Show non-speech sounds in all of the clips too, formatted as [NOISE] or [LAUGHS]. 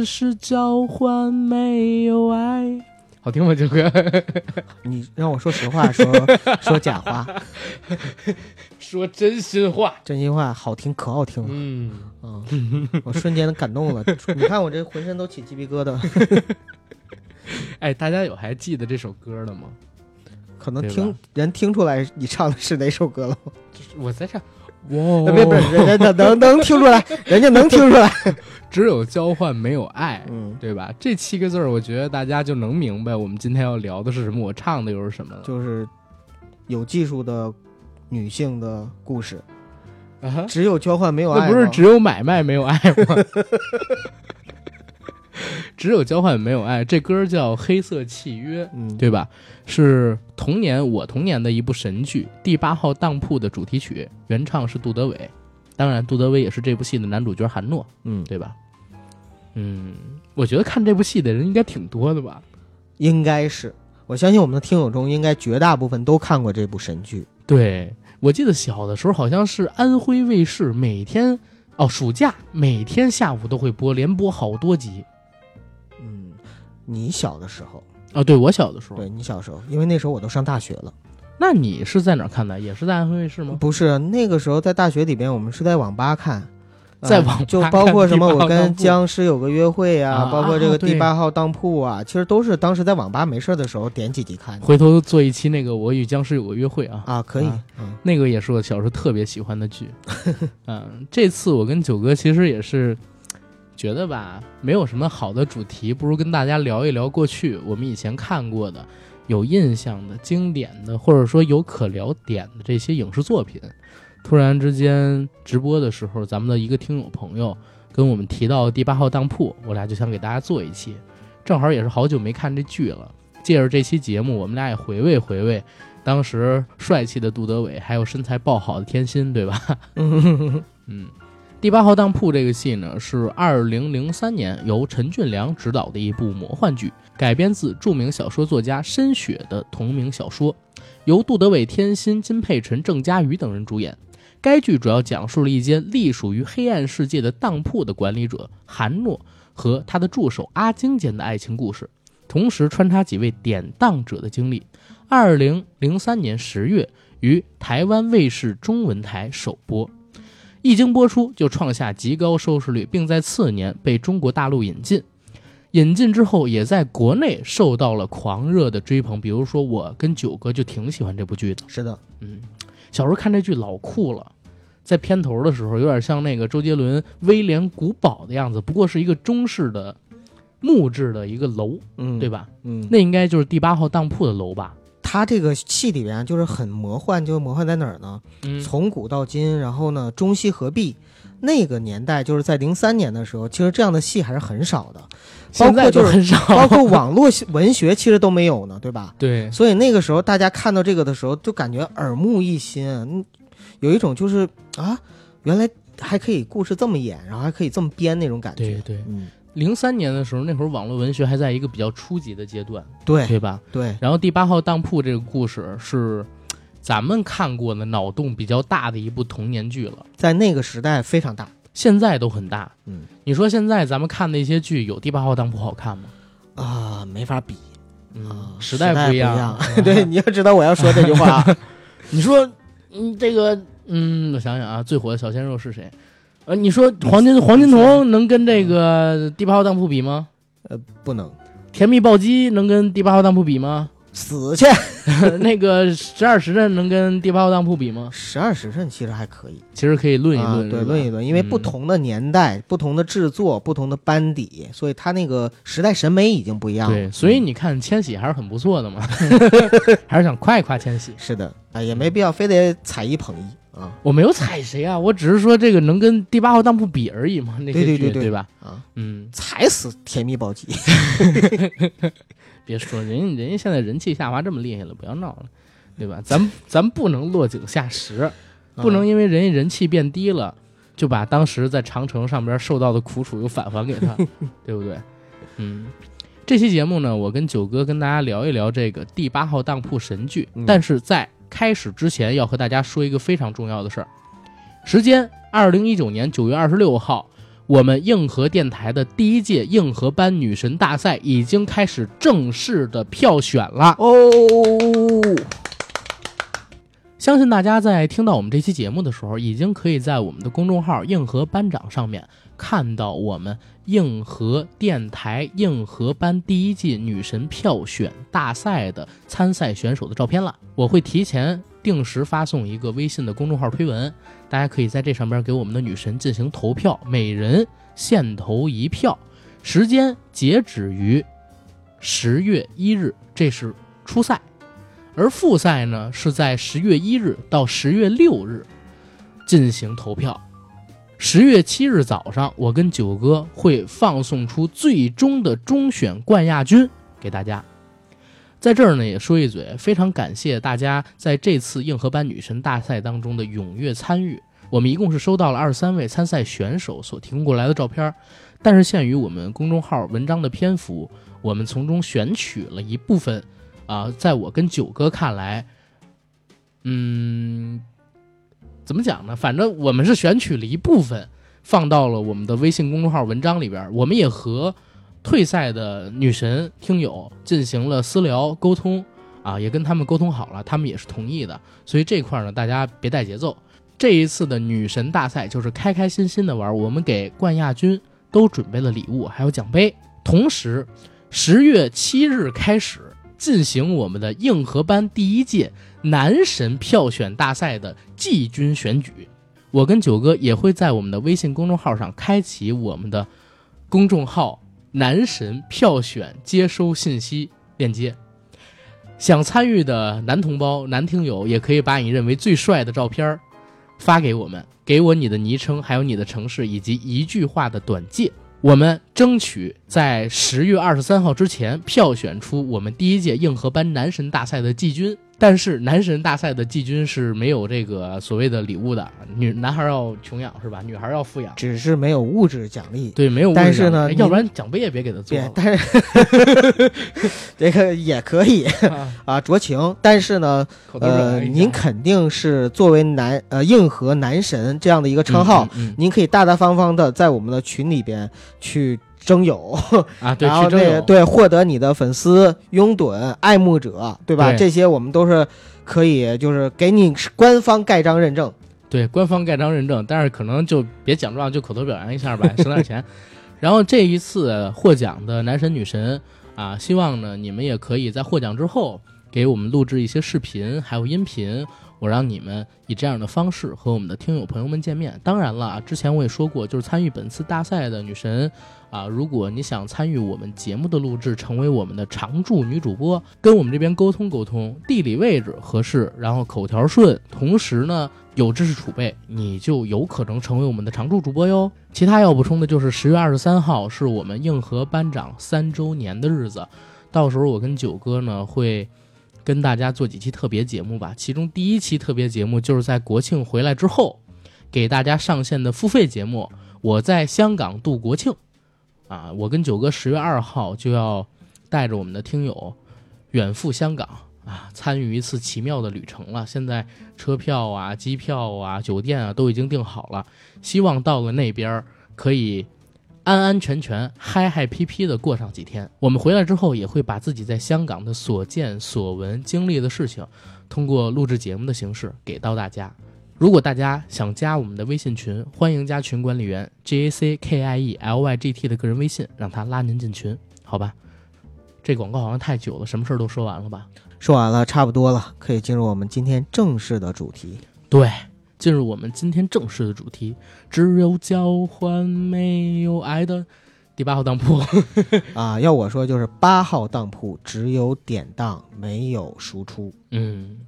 只是交换，没有爱。好听吗，这歌？[LAUGHS] 你让我说实话，说 [LAUGHS] 说假话，说真心话，真心话好听，可好听了。嗯，啊，我瞬间感动了。[LAUGHS] 你看我这浑身都起鸡皮疙瘩。哎，大家有还记得这首歌的吗？可能听人听出来你唱的是哪首歌了。我在唱。哇！别别，人家能能听出来，[LAUGHS] 人家能听出来。只有交换，没有爱，嗯，对吧？这七个字儿，我觉得大家就能明白我们今天要聊的是什么，我唱的又是什么了。就是有技术的女性的故事。啊，只有交换，没有爱。那不是只有买卖，没有爱吗？[LAUGHS] [LAUGHS] 只有交换没有爱，这歌叫《黑色契约》，嗯，对吧？是童年我童年的一部神剧《第八号当铺》的主题曲，原唱是杜德伟，当然杜德伟也是这部戏的男主角韩诺，嗯，对吧？嗯，我觉得看这部戏的人应该挺多的吧？应该是，我相信我们的听友中应该绝大部分都看过这部神剧。对，我记得小的时候好像是安徽卫视每天哦，暑假每天下午都会播，连播好多集。你小的时候啊，对我小的时候，对你小时候，因为那时候我都上大学了。那你是在哪看的？也是在安徽卫视吗？不是，那个时候在大学里边，我们是在网吧看，在网就包括什么我跟僵尸有个约会啊，包括这个第八号当铺啊，其实都是当时在网吧没事的时候点几集看。回头做一期那个我与僵尸有个约会啊啊，可以，嗯那个也是我小时候特别喜欢的剧。[LAUGHS] 嗯，这次我跟九哥其实也是。觉得吧，没有什么好的主题，不如跟大家聊一聊过去我们以前看过的、有印象的、经典的，或者说有可聊点的这些影视作品。突然之间直播的时候，咱们的一个听友朋友跟我们提到第八号当铺，我俩就想给大家做一期，正好也是好久没看这剧了，借着这期节目，我们俩也回味回味当时帅气的杜德伟，还有身材爆好的天心，对吧？[LAUGHS] 嗯。第八号当铺这个戏呢，是二零零三年由陈俊良执导的一部魔幻剧，改编自著名小说作家申雪的同名小说，由杜德伟、天心、金佩辰、郑嘉瑜等人主演。该剧主要讲述了一间隶属于黑暗世界的当铺的管理者韩诺和他的助手阿晶间的爱情故事，同时穿插几位典当者的经历。二零零三年十月于台湾卫视中文台首播。一经播出就创下极高收视率，并在次年被中国大陆引进。引进之后，也在国内受到了狂热的追捧。比如说，我跟九哥就挺喜欢这部剧的。是的，嗯，小时候看这剧老酷了，在片头的时候有点像那个周杰伦《威廉古堡》的样子，不过是一个中式的木质的一个楼，嗯，对吧？嗯，那应该就是第八号当铺的楼吧。他这个戏里边就是很魔幻，就魔幻在哪儿呢？嗯，从古到今，然后呢，中西合璧。那个年代就是在零三年的时候，其实这样的戏还是很少的，包括就是很少，包括网络文学其实都没有呢，对吧？对。所以那个时候大家看到这个的时候，就感觉耳目一新，有一种就是啊，原来还可以故事这么演，然后还可以这么编那种感觉。对对，嗯。零三年的时候，那会儿网络文学还在一个比较初级的阶段，对对吧？对。然后第八号当铺这个故事是咱们看过的脑洞比较大的一部童年剧了，在那个时代非常大，现在都很大。嗯，你说现在咱们看的一些剧有第八号当铺好看吗？啊，没法比，啊，时代不一样。[LAUGHS] 对，你要知道我要说这句话，[LAUGHS] 你说，嗯，这个，嗯，我想想啊，最火的小鲜肉是谁？呃，你说黄金黄金瞳能跟这个第八号当铺比吗？呃，不能。甜蜜暴击能跟第八号当铺比吗？[LAUGHS] 死去。[LAUGHS] 那个十二时辰能跟第八号当铺比吗？十二时辰其实还可以，其实可以论一论，对，论一论，因为不同的年代、不同的制作、不同的班底，所以他那个时代审美已经不一样了。对，所以你看千玺还是很不错的嘛，[LAUGHS] 还是想夸一夸千玺。是的，啊，也没必要非得踩一捧一啊。我没有踩谁啊，我只是说这个能跟第八号当铺比而已嘛，那对对对对吧？啊，嗯，踩死甜蜜暴击。[LAUGHS] 别说人家，人家现在人气下滑这么厉害了，不要闹了，对吧？[LAUGHS] 咱咱不能落井下石，不能因为人家人气变低了，就把当时在长城上边受到的苦楚又返还给他，[LAUGHS] 对不对？嗯，这期节目呢，我跟九哥跟大家聊一聊这个第八号当铺神剧，但是在开始之前要和大家说一个非常重要的事儿，时间二零一九年九月二十六号。我们硬核电台的第一届硬核班女神大赛已经开始正式的票选了。哦，相信大家在听到我们这期节目的时候，已经可以在我们的公众号“硬核班长”上面看到我们硬核电台硬核班第一季女神票选大赛的参赛选手的照片了。我会提前定时发送一个微信的公众号推文，大家可以在这上边给我们的女神进行投票，每人限投一票，时间截止于十月一日，这是初赛。而复赛呢，是在十月一日到十月六日进行投票。十月七日早上，我跟九哥会放送出最终的中选冠亚军给大家。在这儿呢，也说一嘴，非常感谢大家在这次硬核班女神大赛当中的踊跃参与。我们一共是收到了二十三位参赛选手所提供过来的照片，但是限于我们公众号文章的篇幅，我们从中选取了一部分。啊，在我跟九哥看来，嗯，怎么讲呢？反正我们是选取了一部分，放到了我们的微信公众号文章里边。我们也和退赛的女神听友进行了私聊沟通，啊，也跟他们沟通好了，他们也是同意的。所以这块呢，大家别带节奏。这一次的女神大赛就是开开心心的玩，我们给冠亚军都准备了礼物，还有奖杯。同时，十月七日开始。进行我们的硬核班第一届男神票选大赛的季军选举，我跟九哥也会在我们的微信公众号上开启我们的公众号男神票选接收信息链接。想参与的男同胞、男听友也可以把你认为最帅的照片发给我们，给我你的昵称，还有你的城市以及一句话的短介。我们争取在十月二十三号之前票选出我们第一届硬核班男神大赛的季军。但是男神大赛的季军是没有这个所谓的礼物的，女男孩要穷养是吧？女孩要富养，只是没有物质奖励。对，没有。但是呢，要不然奖杯也别给他做。但是 [LAUGHS] 这个也可以啊，酌情。但是呢，呃，您肯定是作为男呃硬核男神这样的一个称号，您可以大大方方的在我们的群里边去。征友啊，对然后那对，获得你的粉丝、拥趸、爱慕者，对吧？这些我们都是可以，就是给你官方盖章认证。对，官方盖章认证，但是可能就别奖状，就口头表扬一下吧，省点钱。[LAUGHS] 然后这一次获奖的男神女神啊，希望呢你们也可以在获奖之后给我们录制一些视频，还有音频。我让你们以这样的方式和我们的听友朋友们见面。当然了，之前我也说过，就是参与本次大赛的女神啊，如果你想参与我们节目的录制，成为我们的常驻女主播，跟我们这边沟通沟通，地理位置合适，然后口条顺，同时呢有知识储备，你就有可能成为我们的常驻主播哟。其他要补充的就是十月二十三号是我们硬核班长三周年的日子，到时候我跟九哥呢会。跟大家做几期特别节目吧，其中第一期特别节目就是在国庆回来之后，给大家上线的付费节目。我在香港度国庆，啊，我跟九哥十月二号就要带着我们的听友远赴香港啊，参与一次奇妙的旅程了。现在车票啊、机票啊、酒店啊都已经订好了，希望到了那边可以。安安全全、嗨嗨皮皮的过上几天。我们回来之后，也会把自己在香港的所见所闻、经历的事情，通过录制节目的形式给到大家。如果大家想加我们的微信群，欢迎加群管理员 J A C K I E L Y G T 的个人微信，让他拉您进群，好吧？这广告好像太久了，什么事儿都说完了吧？说完了，差不多了，可以进入我们今天正式的主题。对。进入我们今天正式的主题，只有交换没有爱的第八号当铺 [LAUGHS] 啊！要我说就是八号当铺，只有典当没有输出。嗯，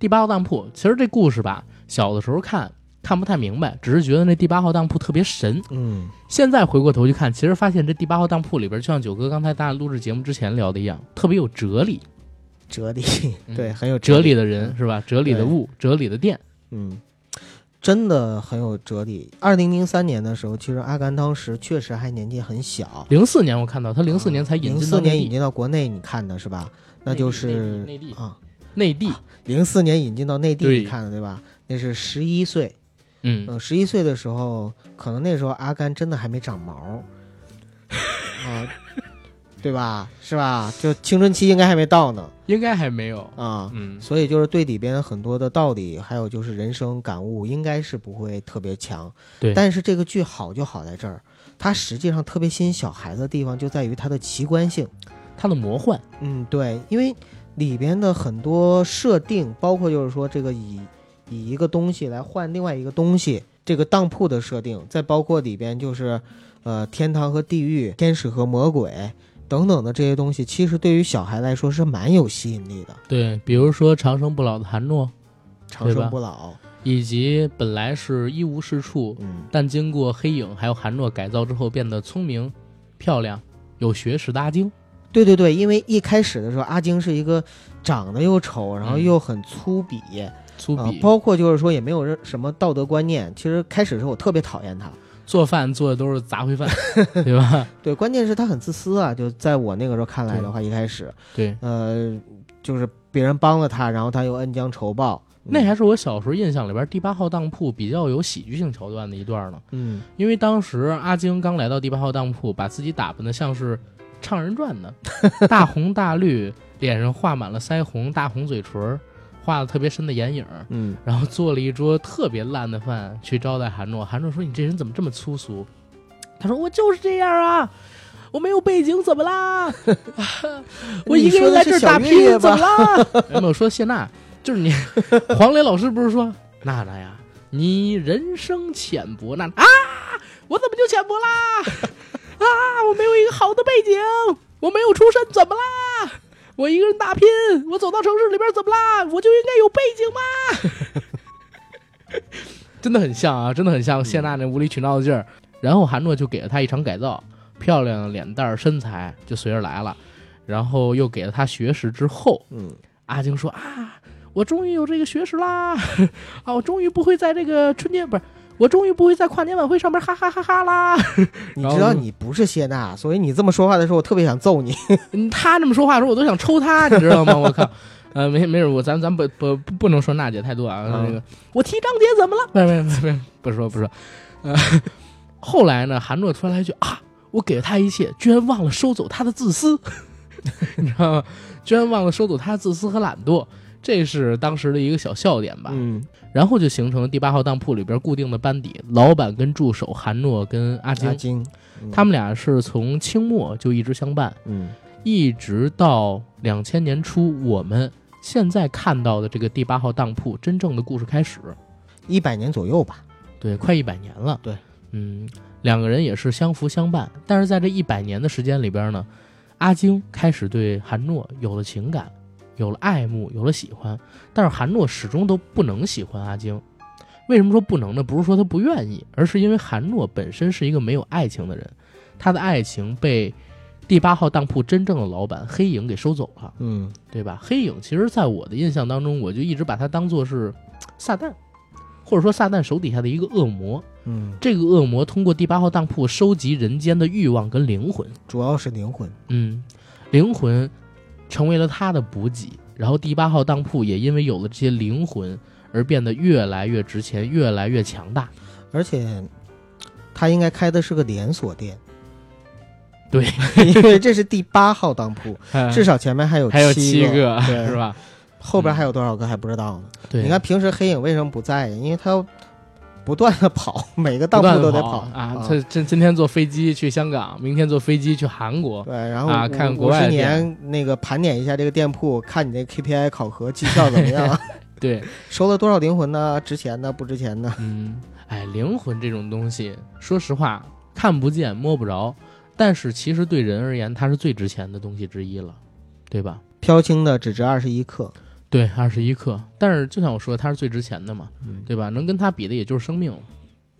第八号当铺其实这故事吧，小的时候看看不太明白，只是觉得那第八号当铺特别神。嗯，现在回过头去看，其实发现这第八号当铺里边，就像九哥刚才咱录制节目之前聊的一样，特别有哲理。哲理，对，很有哲理的人是吧？哲理的物，哲理的店。嗯。真的很有哲理。二零零三年的时候，其实阿甘当时确实还年纪很小。零四年我看到他零四年才引进，零四年引进到国内，你看的是吧？那就是内地啊，内地。零四年引进到内地，你看的对吧？那是十一岁，嗯，十一岁的时候，可能那时候阿甘真的还没长毛啊，对吧？是吧？就青春期应该还没到呢，应该还没有啊。嗯，所以就是对里边很多的道理，还有就是人生感悟，应该是不会特别强。对，但是这个剧好就好在这儿，它实际上特别吸引小孩子的地方就在于它的奇观性，它的魔幻。嗯，对，因为里边的很多设定，包括就是说这个以。以一个东西来换另外一个东西，这个当铺的设定，再包括里边就是，呃，天堂和地狱、天使和魔鬼等等的这些东西，其实对于小孩来说是蛮有吸引力的。对，比如说长生不老的韩诺，长生不老，以及本来是一无是处，嗯，但经过黑影还有韩诺改造之后变得聪明、漂亮、有学识的阿晶。对对对，因为一开始的时候，阿晶是一个长得又丑，然后又很粗鄙。粗鄙，包括就是说也没有什么道德观念。其实开始的时候我特别讨厌他，做饭做的都是杂烩饭，[LAUGHS] 对吧？对，关键是他很自私啊。就在我那个时候看来的话，一开始，对，呃，就是别人帮了他，然后他又恩将仇报。那还是我小时候印象里边第八号当铺比较有喜剧性桥段的一段呢。嗯，因为当时阿晶刚来到第八号当铺，把自己打扮的像是唱人传的，[LAUGHS] 大红大绿，脸上画满了腮红，大红嘴唇。画了特别深的眼影，嗯，然后做了一桌特别烂的饭去招待韩诺。韩诺说：“你这人怎么这么粗俗？”他说：“我就是这样啊，我没有背景怎么啦？[LAUGHS] 我一个人在这儿打拼怎么啦？[LAUGHS] ”没有说谢娜，就是你。[LAUGHS] 黄磊老师不是说娜娜呀，你人生浅薄，娜啊，我怎么就浅薄啦？啊，我没有一个好的背景，我没有出身，怎么啦？我一个人打拼，我走到城市里边怎么啦？我就应该有背景吗？[LAUGHS] 真的很像啊，真的很像谢娜那无理取闹的劲儿。然后韩诺就给了他一场改造，漂亮的脸蛋身材就随着来了。然后又给了他学识之后，嗯，阿晶说啊，我终于有这个学识啦！[LAUGHS] 啊，我终于不会在这个春天不是。我终于不会在跨年晚会上面哈哈哈哈啦！[LAUGHS] 你知道你不是谢娜，所以你这么说话的时候，我特别想揍你。[LAUGHS] 他这么说话的时候，我都想抽他，[LAUGHS] 你知道吗？我靠！呃，没没事，我咱咱不不不能说娜姐太多啊。那个，我提张姐怎么了？没没没没，不说不说。呃，后来呢，韩诺突然来一句啊，我给了他一切，居然忘了收走他的自私，你知道吗？居然忘了收走他的自私和懒惰。这是当时的一个小笑点吧，嗯，然后就形成了第八号当铺里边固定的班底，老板跟助手韩诺跟阿金，阿金，他们俩是从清末就一直相伴，嗯，一直到两千年初，我们现在看到的这个第八号当铺真正的故事开始，一百年左右吧，对，快一百年了，对，嗯，两个人也是相扶相伴，但是在这一百年的时间里边呢，阿金开始对韩诺有了情感。有了爱慕，有了喜欢，但是韩诺始终都不能喜欢阿晶。为什么说不能呢？不是说他不愿意，而是因为韩诺本身是一个没有爱情的人，他的爱情被第八号当铺真正的老板黑影给收走了。嗯，对吧？黑影其实在我的印象当中，我就一直把他当做是撒旦，或者说撒旦手底下的一个恶魔。嗯，这个恶魔通过第八号当铺收集人间的欲望跟灵魂，主要是灵魂。嗯，灵魂。成为了他的补给，然后第八号当铺也因为有了这些灵魂而变得越来越值钱，越来越强大。而且，他应该开的是个连锁店。对，因为这是第八号当铺，[LAUGHS] 至少前面还有还有七个，是吧？后边还有多少个还不知道呢？对，你看平时黑影为什么不在？因为他要。不断的跑，[LAUGHS] 每个当铺都得跑啊！他今今天坐飞机去香港，明天坐飞机去韩国，对，然后啊，看国外年那个盘点一下这个店铺，看你那 KPI 考核绩效怎么样？[LAUGHS] 对，[LAUGHS] 收了多少灵魂呢？值钱的不值钱的？嗯，哎，灵魂这种东西，说实话看不见摸不着，但是其实对人而言，它是最值钱的东西之一了，对吧？飘轻的只值二十一克。对，二十一克，但是就像我说，它是最值钱的嘛，对吧？能跟它比的也就是生命，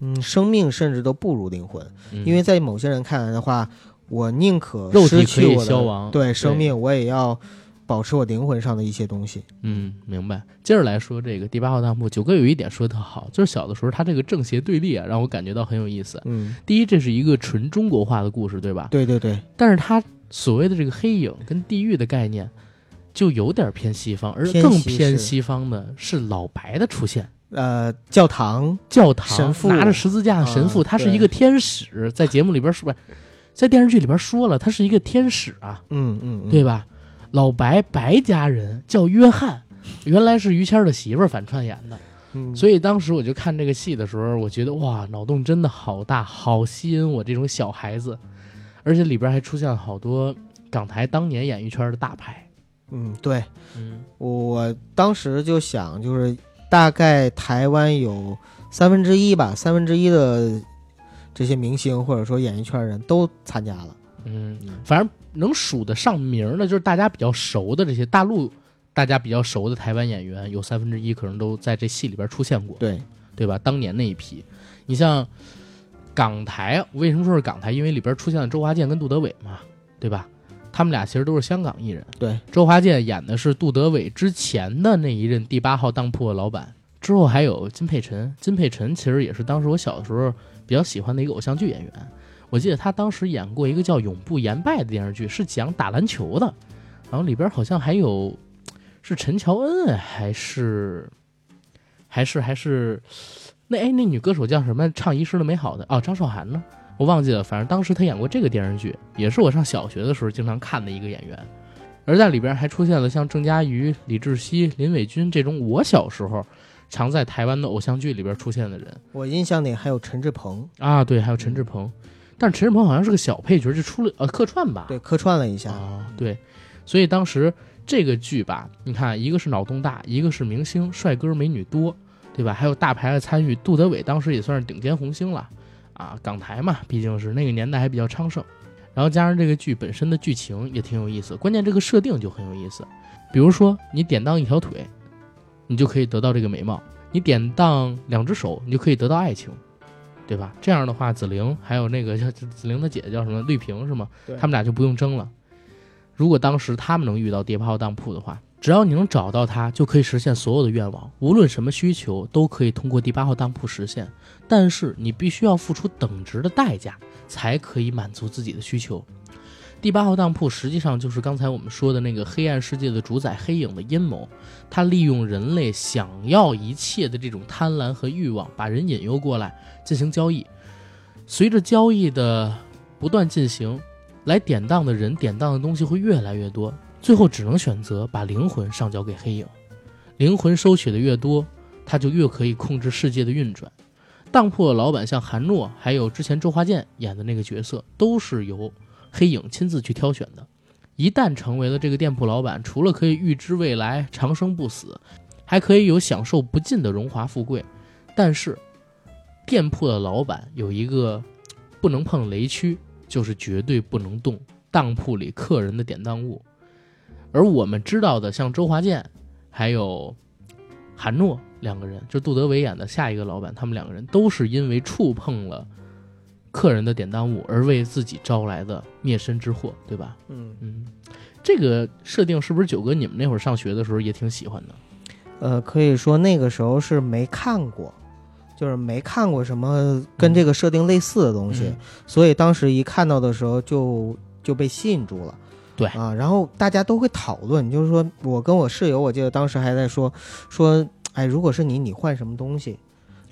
嗯，生命甚至都不如灵魂，因为在某些人看来的话，我宁可肉体可以消亡，对生命，我也要保持我灵魂上的一些东西。嗯，明白。接着来说这个第八号当铺，九哥有一点说的特好，就是小的时候他这个正邪对立啊，让我感觉到很有意思。嗯，第一，这是一个纯中国化的故事，对吧？对对对。但是他所谓的这个黑影跟地狱的概念。就有点偏西方，而更偏西方的是老白的出现。呃，教堂，教堂神父拿着十字架的神父，他是一个天使，在节目里边说，在电视剧里边说了，他是一个天使啊，嗯嗯，对吧？老白白家人叫约翰，原来是于谦的媳妇儿反串演的。所以当时我就看这个戏的时候，我觉得哇，脑洞真的好大，好吸引我这种小孩子，而且里边还出现了好多港台当年演艺圈的大牌。嗯，对，嗯，我当时就想，就是大概台湾有三分之一吧，三分之一的这些明星或者说演艺圈人都参加了。嗯，反正能数得上名的，就是大家比较熟的这些大陆。大家比较熟的台湾演员，有三分之一可能都在这戏里边出现过，对对吧？当年那一批，你像港台，为什么说是港台？因为里边出现了周华健跟杜德伟嘛，对吧？他们俩其实都是香港艺人。对，周华健演的是杜德伟之前的那一任第八号当铺的老板，之后还有金佩辰。金佩辰其实也是当时我小的时候比较喜欢的一个偶像剧演员。我记得他当时演过一个叫《永不言败》的电视剧，是讲打篮球的，然后里边好像还有。是陈乔恩还是还是还是那哎那女歌手叫什么？唱《遗失的美好的》哦，张韶涵呢？我忘记了。反正当时他演过这个电视剧，也是我上小学的时候经常看的一个演员。而在里边还出现了像郑嘉瑜、李志熙、林伟君这种我小时候常在台湾的偶像剧里边出现的人。我印象里还有陈志朋啊，对，还有陈志朋。但是陈志朋好像是个小配角，就出了呃客串吧？对，客串了一下。对，所以当时。这个剧吧，你看，一个是脑洞大，一个是明星帅哥美女多，对吧？还有大牌的参与，杜德伟当时也算是顶尖红星了，啊，港台嘛，毕竟是那个年代还比较昌盛。然后加上这个剧本身的剧情也挺有意思，关键这个设定就很有意思。比如说你典当一条腿，你就可以得到这个美貌；你典当两只手，你就可以得到爱情，对吧？这样的话，紫菱还有那个叫紫菱的姐姐叫什么绿萍是吗？他们俩就不用争了。如果当时他们能遇到第八号当铺的话，只要你能找到它，就可以实现所有的愿望，无论什么需求都可以通过第八号当铺实现。但是你必须要付出等值的代价，才可以满足自己的需求。第八号当铺实际上就是刚才我们说的那个黑暗世界的主宰黑影的阴谋，他利用人类想要一切的这种贪婪和欲望，把人引诱过来进行交易。随着交易的不断进行。来典当的人，典当的东西会越来越多，最后只能选择把灵魂上交给黑影。灵魂收取的越多，他就越可以控制世界的运转。当铺的老板像韩诺，还有之前周华健演的那个角色，都是由黑影亲自去挑选的。一旦成为了这个店铺老板，除了可以预知未来、长生不死，还可以有享受不尽的荣华富贵。但是，店铺的老板有一个不能碰雷区。就是绝对不能动当铺里客人的典当物，而我们知道的，像周华健，还有韩诺两个人，就杜德伟演的下一个老板，他们两个人都是因为触碰了客人的典当物而为自己招来的灭身之祸，对吧？嗯嗯，这个设定是不是九哥你们那会儿上学的时候也挺喜欢的？呃，可以说那个时候是没看过。就是没看过什么跟这个设定类似的东西，所以当时一看到的时候就就被吸引住了。对啊，然后大家都会讨论，就是说我跟我室友，我记得当时还在说说，哎，如果是你，你换什么东西？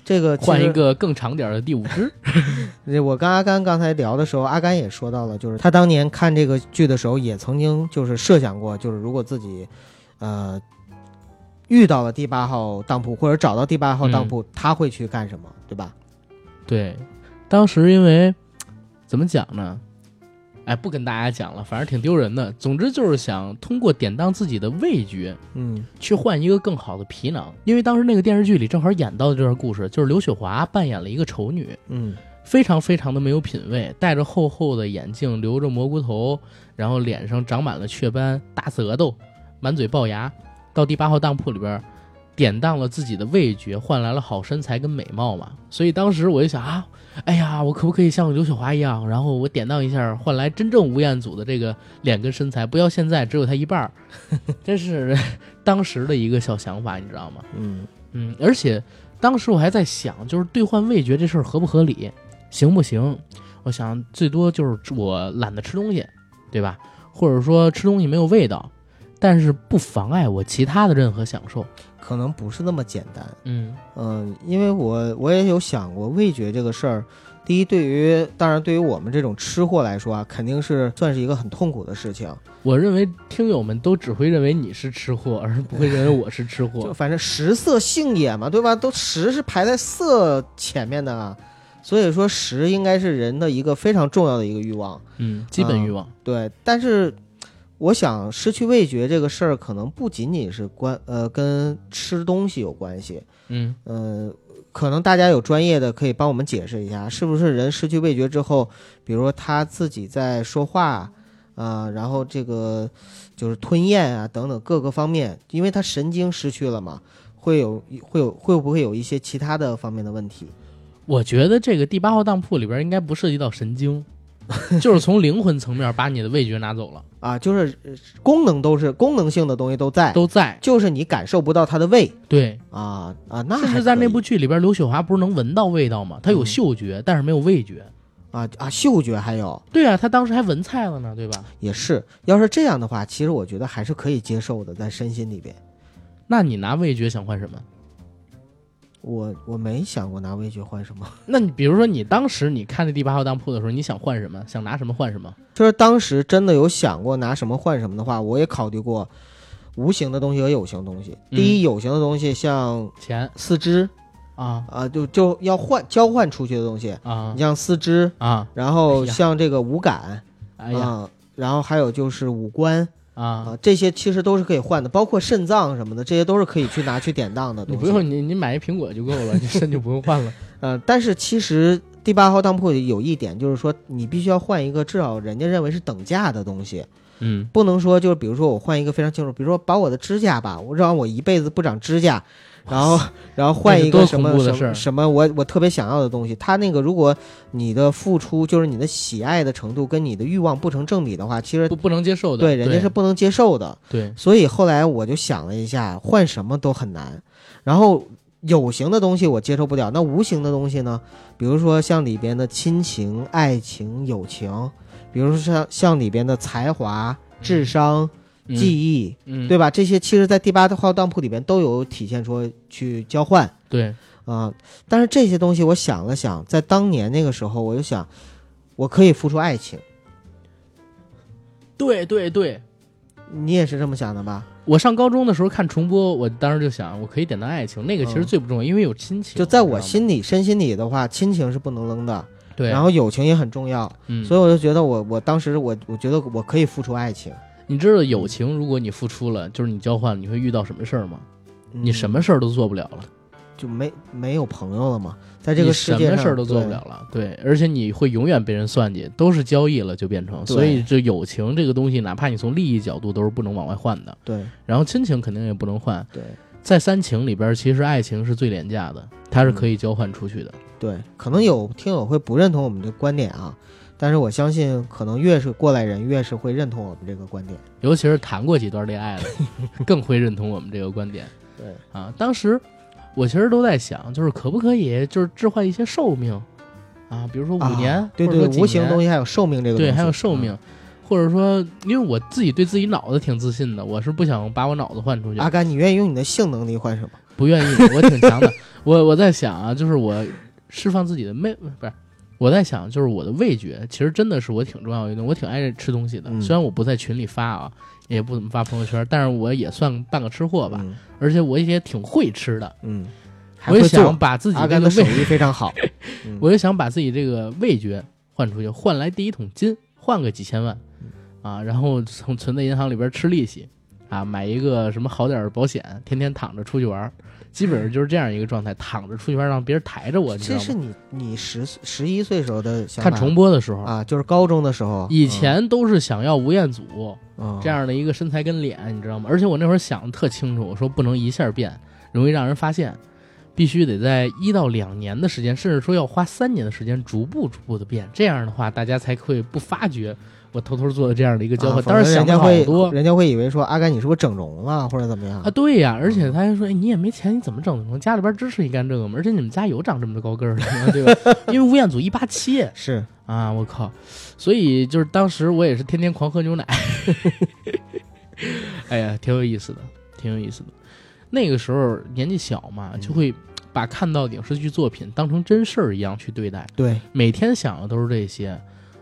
这个换一个更长点的第五只。[LAUGHS] 我跟阿甘刚才聊的时候，阿甘也说到了，就是他当年看这个剧的时候，也曾经就是设想过，就是如果自己，呃。遇到了第八号当铺，或者找到第八号当铺，他会去干什么，对吧？对，当时因为怎么讲呢？哎，不跟大家讲了，反正挺丢人的。总之就是想通过典当自己的味觉，嗯，去换一个更好的皮囊。因为当时那个电视剧里正好演到的这段故事，就是刘雪华扮演了一个丑女，嗯，非常非常的没有品位，戴着厚厚的眼镜，留着蘑菇头，然后脸上长满了雀斑，大舌头，满嘴龅牙。到第八号当铺里边，典当了自己的味觉，换来了好身材跟美貌嘛。所以当时我就想啊，哎呀，我可不可以像刘雪华一样，然后我典当一下，换来真正吴彦祖的这个脸跟身材，不要现在只有他一半儿。[LAUGHS] 这是当时的一个小想法，你知道吗？嗯嗯。而且当时我还在想，就是兑换味觉这事儿合不合理，行不行？我想最多就是我懒得吃东西，对吧？或者说吃东西没有味道。但是不妨碍我其他的任何享受。可能不是那么简单。嗯嗯，因为我我也有想过味觉这个事儿。第一，对于当然对于我们这种吃货来说啊，肯定是算是一个很痛苦的事情。我认为听友们都只会认为你是吃货，而不会认为我是吃货。就 [LAUGHS] 反正食色性也嘛，对吧？都食是排在色前面的，所以说食应该是人的一个非常重要的一个欲望，嗯，基本欲望。对，但是我想失去味觉这个事儿，可能不仅仅是关呃跟吃东西有关系，嗯呃。可能大家有专业的可以帮我们解释一下，是不是人失去味觉之后，比如说他自己在说话，啊，然后这个就是吞咽啊等等各个方面，因为他神经失去了嘛，会有会有会不会有一些其他的方面的问题？我觉得这个第八号当铺里边应该不涉及到神经。[LAUGHS] 就是从灵魂层面把你的味觉拿走了啊，就是功能都是功能性的东西都在都在，就是你感受不到它的味。对啊啊，那甚至在那部剧里边，刘雪华不是能闻到味道吗？她有嗅觉，但是没有味觉啊啊，嗅觉还有。对啊，他当时还闻菜了呢，对吧？也是，要是这样的话，其实我觉得还是可以接受的，在身心里边。那你拿味觉想换什么？我我没想过拿味觉换什么。那你比如说，你当时你看那第八号当铺的时候，你想换什么？想拿什么换什么？就是当时真的有想过拿什么换什么的话，我也考虑过无形的东西和有形的东西。第一，有形的东西像钱、四肢啊啊，就就要换交换出去的东西啊，你像四肢啊，然后像这个五感啊，然后还有就是五官。啊这些其实都是可以换的，包括肾脏什么的，这些都是可以去拿去典当的。你不用，你你买一苹果就够了，你肾就不用换了。[LAUGHS] 呃，但是其实第八号当铺有一点，就是说你必须要换一个至少人家认为是等价的东西。嗯，不能说就是比如说我换一个非常清楚，比如说把我的指甲吧，我让我一辈子不长指甲。然后，[LAUGHS] 然后换一个什么什么什么，我我特别想要的东西。他那个，如果你的付出就是你的喜爱的程度跟你的欲望不成正比的话，其实不不能接受的。对，人家是不能接受的。对，所以后来我就想了一下，换什么都很难。然后有形的东西我接受不了，那无形的东西呢？比如说像里边的亲情、爱情、友情，比如说像像里边的才华、智商。记忆，嗯，对吧？这些其实，在第八号当铺里边都有体现，说去交换，对，啊，但是这些东西，我想了想，在当年那个时候，我就想，我可以付出爱情。对对对，你也是这么想的吧？我上高中的时候看重播，我当时就想，我可以点到爱情，那个其实最不重要，因为有亲情。就在我心里、身心里的话，亲情是不能扔的，对，然后友情也很重要，嗯，所以我就觉得，我我当时我我觉得我可以付出爱情。你知道友情，如果你付出了，就是你交换，你会遇到什么事儿吗？你什么事儿都做不了了，就没没有朋友了嘛？在这个世界上，什么事儿都做不了了。对，而且你会永远被人算计，都是交易了就变成。所以这友情这个东西，哪怕你从利益角度都是不能往外换的。对。然后亲情肯定也不能换。对。在三情里边，其实爱情是最廉价的，它是可以交换出去的。对，可能有听友会不认同我们的观点啊。但是我相信，可能越是过来人，越是会认同我们这个观点，尤其是谈过几段恋爱的，[LAUGHS] 更会认同我们这个观点。对啊，当时我其实都在想，就是可不可以就是置换一些寿命啊，比如说五年，对对，无形东西还有寿命这个，对，还有寿命，或者说，因为我自己对自己脑子挺自信的，我是不想把我脑子换出去。阿甘，你愿意用你的性能力换什么？不愿意，我挺强的。[LAUGHS] 我我在想啊，就是我释放自己的魅，不是。我在想，就是我的味觉，其实真的是我挺重要的一我挺爱吃东西的。虽然我不在群里发啊，也不怎么发朋友圈，但是我也算半个吃货吧。而且我也挺会吃的。嗯，我也想把自己阿甘的手艺非常好。[LAUGHS] 我也想把自己这个味觉换出去，换来第一桶金，换个几千万啊，然后从存在银行里边吃利息啊，买一个什么好点的保险，天天躺着出去玩。基本上就是这样一个状态，躺着出去玩，让别人抬着我。这是你你十十一岁时候的想法。看重播的时候啊，就是高中的时候。以前都是想要吴彦祖这样的一个身材跟脸，你知道吗？而且我那会儿想的特清楚，我说不能一下变，容易让人发现，必须得在一到两年的时间，甚至说要花三年的时间，逐步逐步的变。这样的话，大家才会不发觉。我偷偷做了这样的一个交换，当然想好多，人家会以为说阿甘你是不是整容了或者怎么样啊？对呀，而且他还说，哎，你也没钱，你怎么整容？家里边支持你干这个吗？而且你们家有长这么高个儿的，对吧？因为吴彦祖一八七，[LAUGHS] 是啊，我靠，所以就是当时我也是天天狂喝牛奶，[LAUGHS] 哎呀，挺有意思的，挺有意思的。那个时候年纪小嘛，就会把看到影视剧作品当成真事儿一样去对待。对，每天想的都是这些。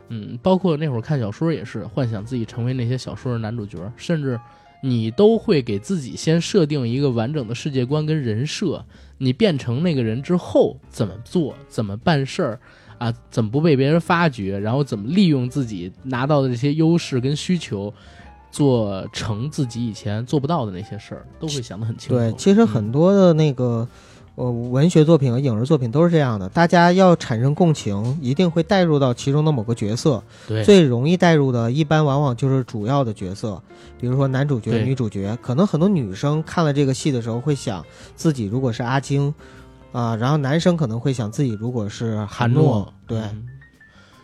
嗯，包括那会儿看小说也是，幻想自己成为那些小说的男主角，甚至你都会给自己先设定一个完整的世界观跟人设。你变成那个人之后怎么做，怎么办事儿，啊，怎么不被别人发觉，然后怎么利用自己拿到的这些优势跟需求，做成自己以前做不到的那些事儿，都会想得很清楚。对，其实很多的那个。呃，文学作品和影视作品都是这样的，大家要产生共情，一定会带入到其中的某个角色。对，最容易带入的，一般往往就是主要的角色，比如说男主角、女主角。可能很多女生看了这个戏的时候，会想自己如果是阿金，啊，然后男生可能会想自己如果是韩诺。对，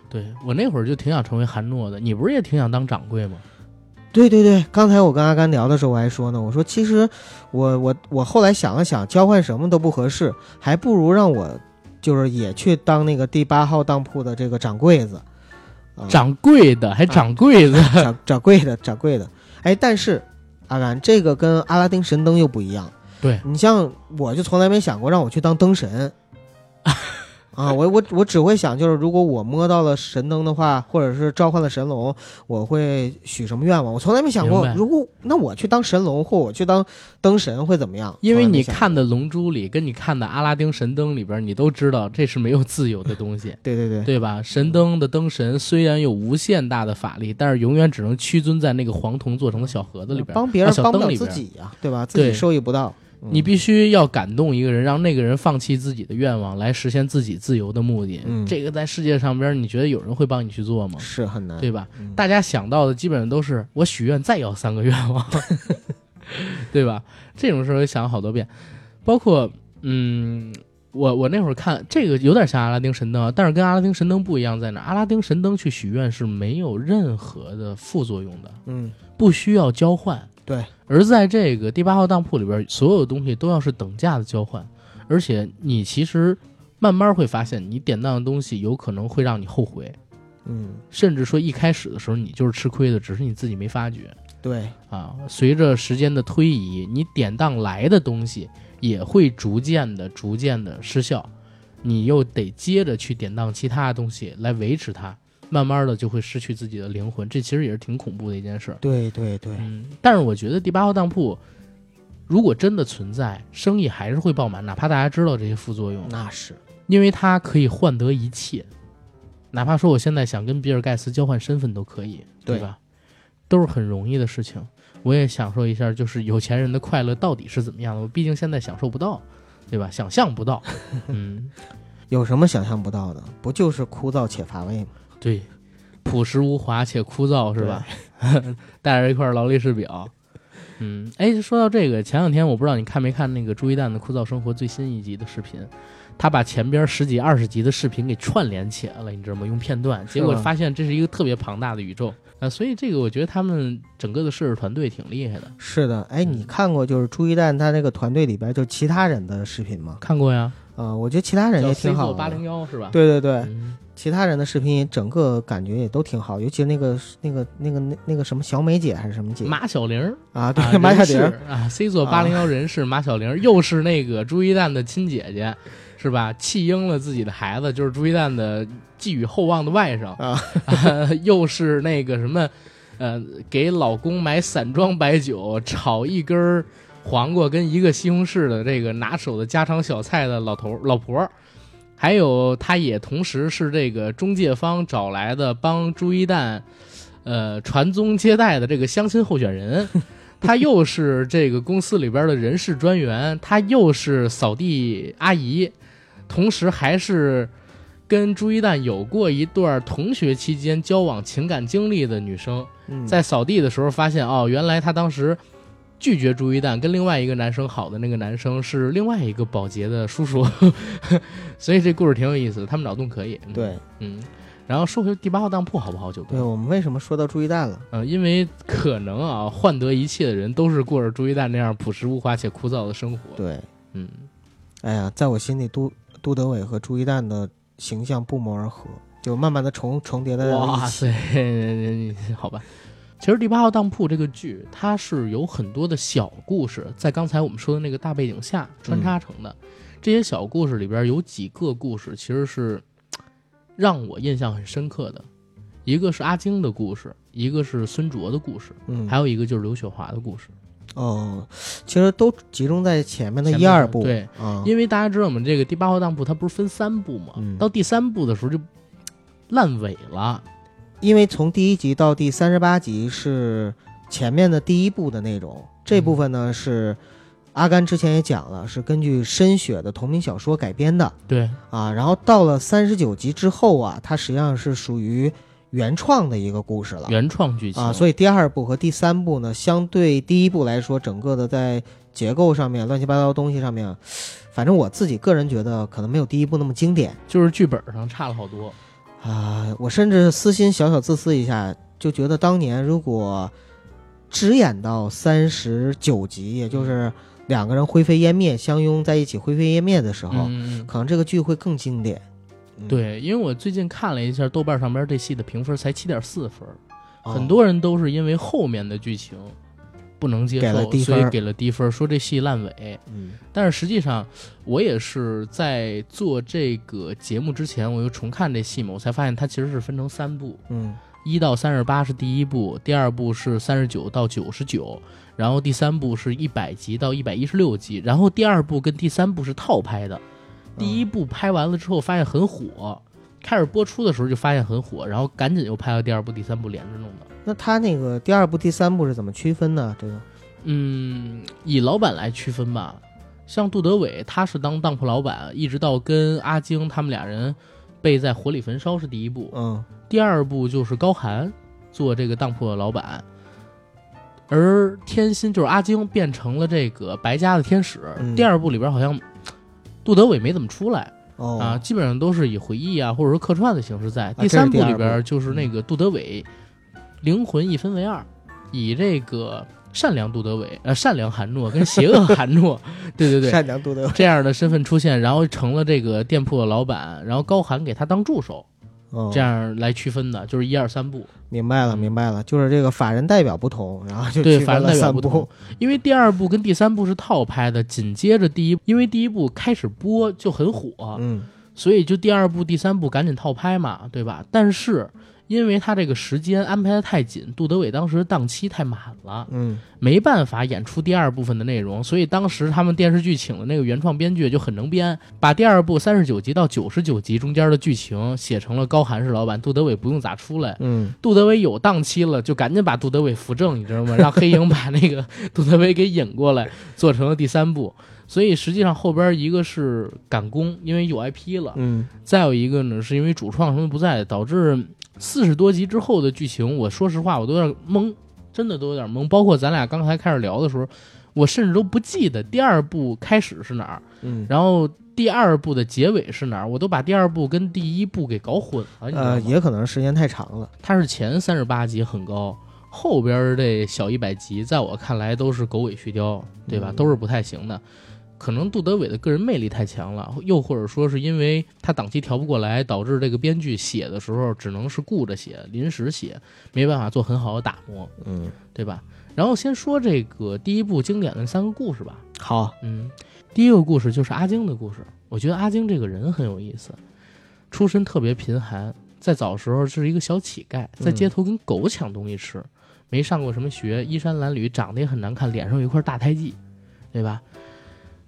对我那会儿就挺想成为韩诺的，你不是也挺想当掌柜吗？对对对，刚才我跟阿甘聊的时候，我还说呢，我说其实我我我后来想了想，交换什么都不合适，还不如让我就是也去当那个第八号当铺的这个掌柜子，掌柜的还掌柜的，掌 [LAUGHS] 掌柜的掌柜的。哎，但是阿甘这个跟阿拉丁神灯又不一样，对你像我就从来没想过让我去当灯神。[LAUGHS] 啊，我我我只会想，就是如果我摸到了神灯的话，或者是召唤了神龙，我会许什么愿望？我从来没想过，如果那我去当神龙，或我去当灯神会怎么样？因为你看的《龙珠》里，跟你看的《阿拉丁神灯》里边，你都知道这是没有自由的东西。[LAUGHS] 对对对，对吧？神灯的灯神虽然有无限大的法力，但是永远只能屈尊在那个黄铜做成的小盒子里边，帮别人帮不了自己呀，对吧？自己收益不到。你必须要感动一个人，让那个人放弃自己的愿望，来实现自己自由的目的。嗯，这个在世界上边，你觉得有人会帮你去做吗？是很难，对吧？大家想到的基本上都是我许愿再要三个愿望，[LAUGHS] 对吧？这种事儿我想了好多遍，包括嗯，我我那会儿看这个有点像阿拉丁神灯，但是跟阿拉丁神灯不一样在哪？阿拉丁神灯去许愿是没有任何的副作用的，嗯，不需要交换。对，而在这个第八号当铺里边，所有东西都要是等价的交换，而且你其实慢慢会发现，你典当的东西有可能会让你后悔，嗯，甚至说一开始的时候你就是吃亏的，只是你自己没发觉。对，啊，随着时间的推移，你典当来的东西也会逐渐的、逐渐的失效，你又得接着去典当其他的东西来维持它。慢慢的就会失去自己的灵魂，这其实也是挺恐怖的一件事。对对对，嗯，但是我觉得第八号当铺如果真的存在，生意还是会爆满，哪怕大家知道这些副作用。那是，因为它可以换得一切，哪怕说我现在想跟比尔盖茨交换身份都可以，对吧？都是很容易的事情。我也享受一下，就是有钱人的快乐到底是怎么样的？我毕竟现在享受不到，对吧？想象不到。嗯，[LAUGHS] 有什么想象不到的？不就是枯燥且乏味吗？对，朴实无华且枯燥，是吧？[LAUGHS] 带着一块劳力士表，嗯，哎，说到这个，前两天我不知道你看没看那个朱一蛋的《枯燥生活》最新一集的视频，他把前边十几、二十集的视频给串联起来了，你知道吗？用片段，结果发现这是一个特别庞大的宇宙啊！所以这个我觉得他们整个的摄制团队挺厉害的。是的，哎，你看过就是朱一蛋他那个团队里边就其他人的视频吗？看过呀，啊，我觉得其他人也挺好。八零幺是吧？对对对。其他人的视频整个感觉也都挺好，尤其是那个那个那个那那个什么小美姐还是什么姐？马小玲啊，对马小玲啊，C 座八零幺人士马小玲又是那个朱一蛋的亲姐姐，是吧？弃婴了自己的孩子，就是朱一蛋的寄予厚望的外甥。啊，[LAUGHS] 又是那个什么，呃，给老公买散装白酒炒一根黄瓜跟一个西红柿的这个拿手的家常小菜的老头老婆。还有，他也同时是这个中介方找来的帮朱一蛋，呃，传宗接代的这个相亲候选人。[LAUGHS] 他又是这个公司里边的人事专员，他又是扫地阿姨，同时还是跟朱一蛋有过一段同学期间交往情感经历的女生。在扫地的时候发现，哦，原来他当时。拒绝朱一蛋跟另外一个男生好的那个男生是另外一个保洁的叔叔，[LAUGHS] 所以这故事挺有意思的。他们脑洞可以，对，嗯。然后说回第八号当铺好不好？就对我们为什么说到朱一蛋了？嗯，因为可能啊，换得一切的人都是过着朱一蛋那样朴实无华且枯燥的生活。对，嗯。哎呀，在我心里，杜杜德伟和朱一蛋的形象不谋而合，就慢慢的重重叠在哇塞，好吧。其实《第八号当铺》这个剧，它是有很多的小故事，在刚才我们说的那个大背景下穿插成的。这些小故事里边有几个故事，其实是让我印象很深刻的。一个是阿晶的故事，一个是孙卓的故事，嗯，还有一个就是刘雪华的故事。哦，其实都集中在前面的一二部。对，因为大家知道我们这个《第八号当铺》它不是分三部嘛，到第三部的时候就烂尾了。因为从第一集到第三十八集是前面的第一部的内容，这部分呢是阿甘之前也讲了，是根据深雪的同名小说改编的。对啊，然后到了三十九集之后啊，它实际上是属于原创的一个故事了，原创剧情啊。所以第二部和第三部呢，相对第一部来说，整个的在结构上面、乱七八糟东西上面，反正我自己个人觉得可能没有第一部那么经典，就是剧本上差了好多。啊，我甚至私心小小自私一下，就觉得当年如果只演到三十九集，也就是两个人灰飞烟灭、相拥在一起灰飞烟灭的时候，可能这个剧会更经典。对，因为我最近看了一下豆瓣上边这戏的评分，才七点四分，很多人都是因为后面的剧情。不能接受，所以给了低分，说这戏烂尾。嗯，但是实际上，我也是在做这个节目之前，我又重看这戏嘛，我才发现它其实是分成三部。嗯，一到三十八是第一部，第二部是三十九到九十九，然后第三部是一百集到一百一十六集，然后第二部跟第三部是套拍的。第一部拍完了之后发现很火，开始播出的时候就发现很火，然后赶紧又拍了第二部、第三部连着弄的。那他那个第二部、第三部是怎么区分呢？这个，嗯，以老板来区分吧。像杜德伟，他是当当铺老板，一直到跟阿晶他们俩人被在火里焚烧是第一部。嗯，第二部就是高寒做这个当铺的老板，而天心就是阿晶变成了这个白家的天使。第二部里边好像杜德伟没怎么出来啊，基本上都是以回忆啊或者说客串的形式在。第三部里边就是那个杜德伟。灵魂一分为二，以这个善良杜德伟，呃，善良韩诺跟邪恶 [LAUGHS] 韩诺，对对对，善良杜德伟这样的身份出现，然后成了这个店铺的老板，然后高寒给他当助手，这样来区分的，就是一二三部。明白了，明白了，就是这个法人代表不同，然后就对法人代表不同。因为第二部跟第三部是套拍的，紧接着第一，因为第一部开始播就很火，嗯，所以就第二部、第三部赶紧套拍嘛，对吧？但是。因为他这个时间安排的太紧，杜德伟当时档期太满了，嗯，没办法演出第二部分的内容，所以当时他们电视剧请的那个原创编剧就很能编，把第二部三十九集到九十九集中间的剧情写成了高寒是老板，杜德伟不用咋出来，嗯，杜德伟有档期了，就赶紧把杜德伟扶正，你知道吗？让黑影把那个杜德伟给引过来，做成了第三部。所以实际上后边一个是赶工，因为有 IP 了，嗯，再有一个呢是因为主创什么不在，导致。四十多集之后的剧情，我说实话，我都有点懵，真的都有点懵。包括咱俩刚才开始聊的时候，我甚至都不记得第二部开始是哪儿，嗯，然后第二部的结尾是哪儿，我都把第二部跟第一部给搞混了。呃，也可能时间太长了。它是前三十八集很高，后边这小一百集，在我看来都是狗尾续貂，对吧？都是不太行的。可能杜德伟的个人魅力太强了，又或者说是因为他档期调不过来，导致这个编剧写的时候只能是顾着写，临时写，没办法做很好的打磨，嗯，对吧？然后先说这个第一部经典的三个故事吧。好，嗯，第一个故事就是阿晶的故事。我觉得阿晶这个人很有意思，出身特别贫寒，在早时候是一个小乞丐，在街头跟狗抢东西吃，没上过什么学，衣衫褴褛，长得也很难看，脸上有一块大胎记，对吧？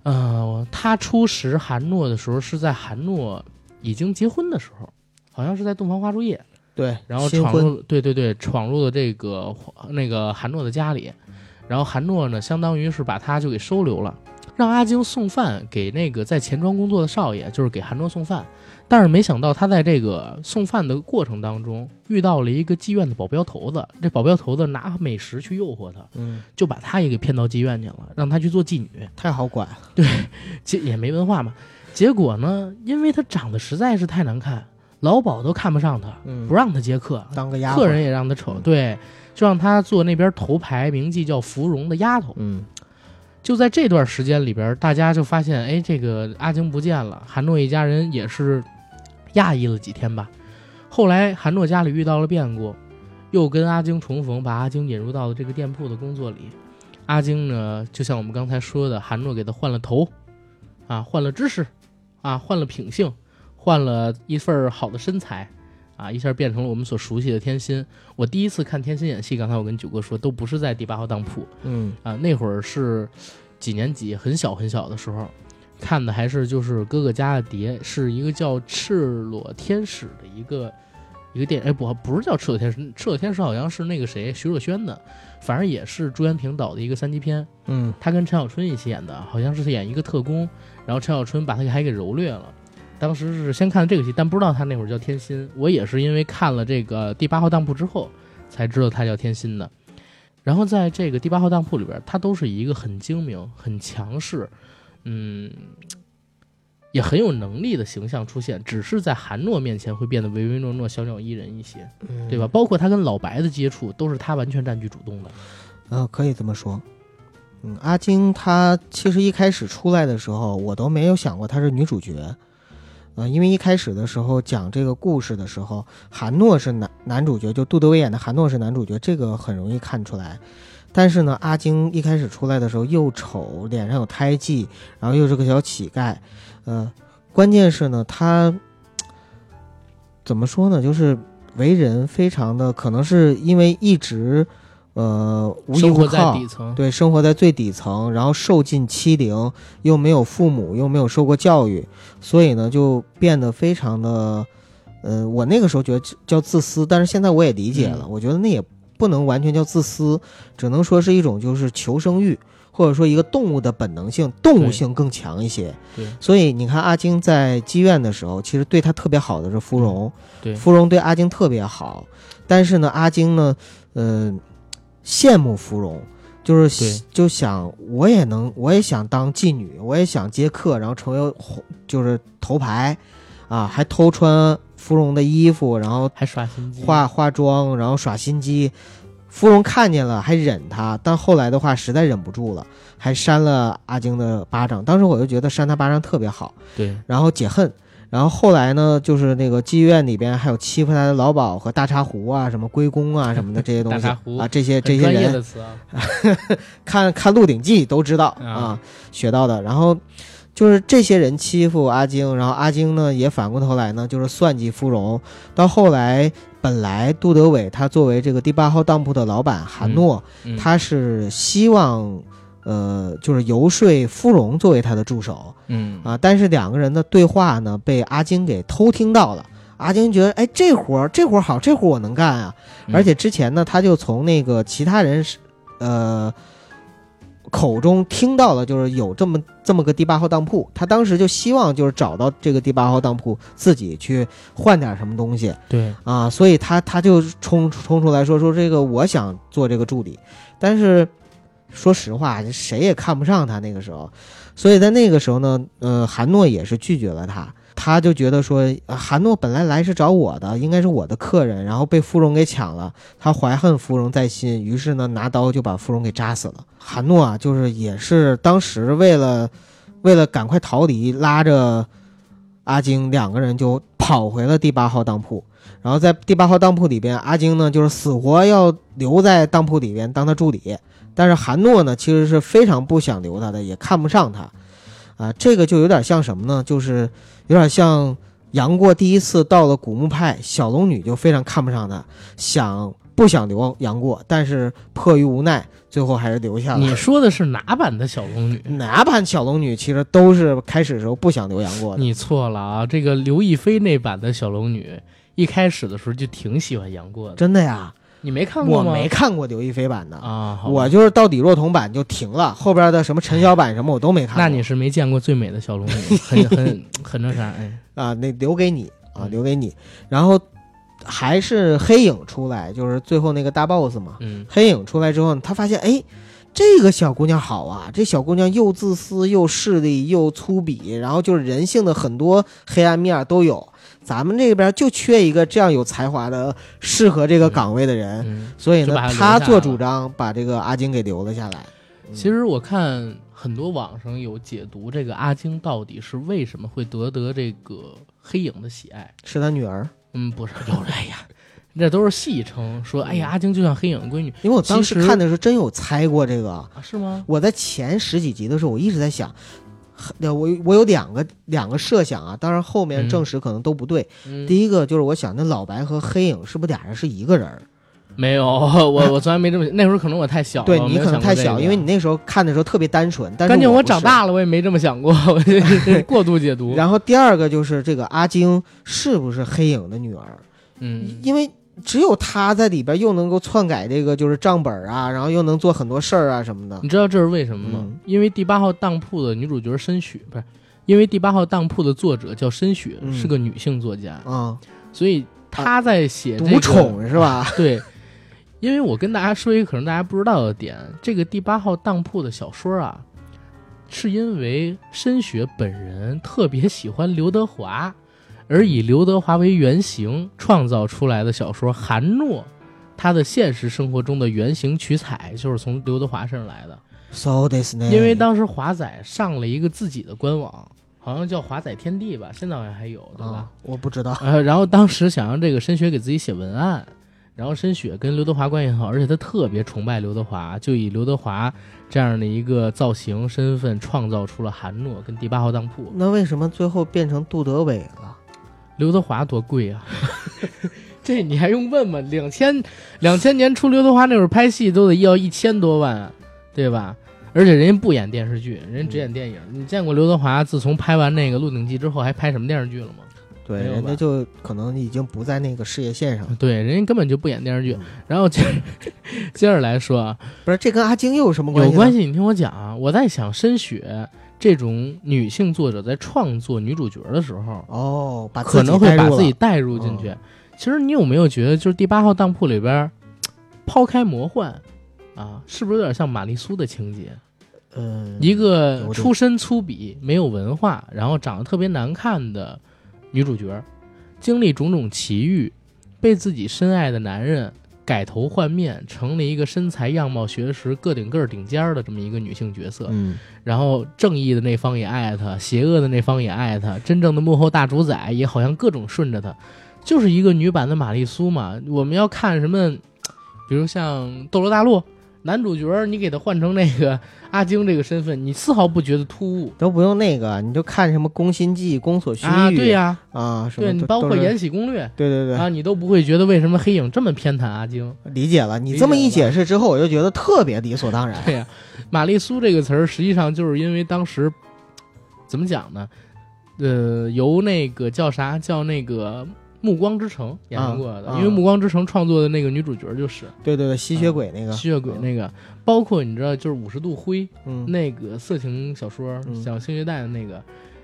呃，他初识韩诺的时候是在韩诺已经结婚的时候，好像是在洞房花烛夜。对，然后闯入，对对对，闯入了这个那个韩诺的家里，然后韩诺呢，相当于是把他就给收留了。让阿晶送饭给那个在钱庄工作的少爷，就是给韩诺送饭。但是没想到他在这个送饭的过程当中遇到了一个妓院的保镖头子。这保镖头子拿美食去诱惑他，嗯，就把他也给骗到妓院去了，让他去做妓女。太好管，对，这也没文化嘛。结果呢，因为他长得实在是太难看，老鸨都看不上他，不让他接客，当个丫客人也让他瞅。对，就让他做那边头牌名妓叫芙蓉的丫头。嗯。就在这段时间里边，大家就发现，哎，这个阿晶不见了。韩诺一家人也是讶异了几天吧。后来韩诺家里遇到了变故，又跟阿晶重逢，把阿晶引入到了这个店铺的工作里。阿晶呢，就像我们刚才说的，韩诺给他换了头，啊，换了知识，啊，换了品性，换了一份好的身材，啊，一下变成了我们所熟悉的天心。我第一次看天心演戏，刚才我跟九哥说，都不是在第八号当铺，嗯，啊，那会儿是几年级，很小很小的时候，看的还是就是哥哥家的碟，是一个叫《赤裸天使》的一个。一个电影，哎，不，不是叫《赤裸天使》，《赤裸天使》好像是那个谁，徐若瑄的，反正也是朱延平导的一个三级片。嗯，他跟陈小春一起演的，好像是演一个特工，然后陈小春把他还给蹂躏了。当时是先看的这个戏，但不知道他那会儿叫天心。我也是因为看了这个第八号当铺之后，才知道他叫天心的。然后在这个第八号当铺里边，他都是一个很精明、很强势，嗯。也很有能力的形象出现，只是在韩诺面前会变得唯唯诺诺、小鸟依人一些，对吧？包括他跟老白的接触，都是他完全占据主动的。呃，可以这么说。嗯，阿金她其实一开始出来的时候，我都没有想过她是女主角。呃，因为一开始的时候讲这个故事的时候，韩诺是男男主角，就杜德伟演的韩诺是男主角，这个很容易看出来。但是呢，阿晶一开始出来的时候又丑，脸上有胎记，然后又是个小乞丐。呃，关键是呢，他怎么说呢？就是为人非常的，可能是因为一直呃无依无靠，对，生活在最底层，然后受尽欺凌，又没有父母，又没有受过教育，所以呢，就变得非常的，呃，我那个时候觉得叫自私，但是现在我也理解了，我觉得那也不能完全叫自私，只能说是一种就是求生欲。或者说一个动物的本能性，动物性更强一些。对，所以你看阿晶在妓院的时候，其实对他特别好的是芙蓉。对，芙蓉对阿晶特别好，但是呢，阿晶呢，嗯，羡慕芙蓉，就是就想我也能，我也想当妓女，我也想接客，然后成为就是头牌，啊，还偷穿芙蓉的衣服，然后还耍心机，化化妆，然后耍心机。芙蓉看见了，还忍他，但后来的话实在忍不住了，还扇了阿晶的巴掌。当时我就觉得扇他巴掌特别好，对，然后解恨。然后后来呢，就是那个妓院里边还有欺负他的老鸨和大茶壶啊，什么龟公啊什么的这些东西 [LAUGHS] 啊，这些这些人，[LAUGHS] 看看《鹿鼎记》都知道啊，学到的。然后就是这些人欺负阿晶，然后阿晶呢也反过头来呢，就是算计芙蓉。到后来。本来杜德伟他作为这个第八号当铺的老板韩诺，他是希望，呃，就是游说芙蓉作为他的助手，嗯啊，但是两个人的对话呢被阿晶给偷听到了。阿晶觉得，哎，这活儿这活儿好，这活儿我能干啊！而且之前呢，他就从那个其他人是，呃。口中听到了，就是有这么这么个第八号当铺，他当时就希望就是找到这个第八号当铺，自己去换点什么东西。对啊，所以他他就冲冲出来说说这个我想做这个助理，但是说实话，谁也看不上他那个时候，所以在那个时候呢，呃，韩诺也是拒绝了他。他就觉得说，韩诺本来来是找我的，应该是我的客人，然后被芙蓉给抢了，他怀恨芙蓉在心，于是呢拿刀就把芙蓉给扎死了。韩诺啊，就是也是当时为了，为了赶快逃离，拉着阿晶两个人就跑回了第八号当铺，然后在第八号当铺里边，阿晶呢就是死活要留在当铺里边当他助理，但是韩诺呢其实是非常不想留他的，也看不上他。啊，这个就有点像什么呢？就是有点像杨过第一次到了古墓派，小龙女就非常看不上他，想不想留杨过，但是迫于无奈，最后还是留下了。你说的是哪版的小龙女？哪版小龙女其实都是开始的时候不想留杨过的。你错了啊！这个刘亦菲那版的小龙女，一开始的时候就挺喜欢杨过的。真的呀？你没看过吗？我没看过刘亦菲版的啊，我就是到底若彤版就停了，后边的什么陈晓版什么我都没看。那你是没见过最美的小龙女，很很 [LAUGHS] 很那啥哎啊，那留给你啊，留给你。然后还是黑影出来，就是最后那个大 boss 嘛。嗯，黑影出来之后，他发现哎，这个小姑娘好啊，这小姑娘又自私又势利又粗鄙，然后就是人性的很多黑暗面都有。咱们这边就缺一个这样有才华的、适合这个岗位的人，所以呢，他做主张把这个阿金给留了下来。其实我看很多网上有解读，这个阿金到底是为什么会得得这个黑影的喜爱？是他女儿？嗯，不是，就是哎呀，那都是戏称，说哎呀，阿晶就像黑影的闺女。因为我当时看的时候真有猜过这个，是吗？我在前十几集的时候，我一直在想，我我有两个两个设想啊，当然后面证实可能都不对。第一个就是我想，那老白和黑影是不是俩人是一个人？没有，[LAUGHS] 我我从来没这么那时候可能我太小，对你可能太小，因为你那时候看的时候特别单纯。但是我长大了，我也没这么想过，[LAUGHS] 我过度解读。[LAUGHS] 然后第二个就是这个阿晶是不是黑影的女儿？嗯，因为只有她在里边又能够篡改这个就是账本啊，然后又能做很多事儿啊什么的。你知道这是为什么吗？因为第八号当铺的女主角申雪不是，因为第八号当铺的作者叫申雪，是个女性作家啊，所以她在写独宠是吧？对。因为我跟大家说一个可能大家不知道的点，这个第八号当铺的小说啊，是因为申雪本人特别喜欢刘德华，而以刘德华为原型创造出来的小说。韩诺他的现实生活中的原型取材就是从刘德华身上来的。So this 因为当时华仔上了一个自己的官网，好像叫华仔天地吧，现在好像还有，对吧？我不知道。呃，然后当时想让这个申雪给自己写文案。然后申雪跟刘德华关系很好，而且他特别崇拜刘德华，就以刘德华这样的一个造型身份，创造出了韩诺跟第八号当铺。那为什么最后变成杜德伟了？刘德华多贵啊！[LAUGHS] 这你还用问吗？两千两千年初刘德华那会儿拍戏都得要一千多万，对吧？而且人家不演电视剧，人家只演电影。你见过刘德华自从拍完那个《鹿鼎记》之后，还拍什么电视剧了吗？对，人家就可能已经不在那个事业线上。对，人家根本就不演电视剧。然后接 [LAUGHS] 接着来说啊，不是这跟阿晶又有什么关系？有关系，你听我讲啊。我在想，申雪这种女性作者在创作女主角的时候，哦，可能会把自己带入进去。其实你有没有觉得，就是第八号当铺里边，抛开魔幻啊，是不是有点像玛丽苏的情节？嗯，一个出身粗鄙、没有文化，然后长得特别难看的。女主角经历种种奇遇，被自己深爱的男人改头换面，成了一个身材、样貌、学识个顶个顶尖的这么一个女性角色。嗯，然后正义的那方也爱她，邪恶的那方也爱她，真正的幕后大主宰也好像各种顺着她，就是一个女版的玛丽苏嘛。我们要看什么，比如像《斗罗大陆》。男主角，你给他换成那个阿晶这个身份，你丝毫不觉得突兀，都不用那个，你就看什么《宫心计》《宫锁心玉》啊，对呀，啊，对你包括《延禧攻略》，对对对，啊，你都不会觉得为什么黑影这么偏袒阿晶？理解了，你这么一解释之后，我就觉得特别理所当然。对呀，玛丽苏这个词儿，实际上就是因为当时怎么讲呢？呃，由那个叫啥叫那个。暮光之城演过的，因为暮光之城创作的那个女主角就是对对对吸血鬼那个。吸血鬼那个，包括你知道就是五十度灰那个色情小说小星月带的那个，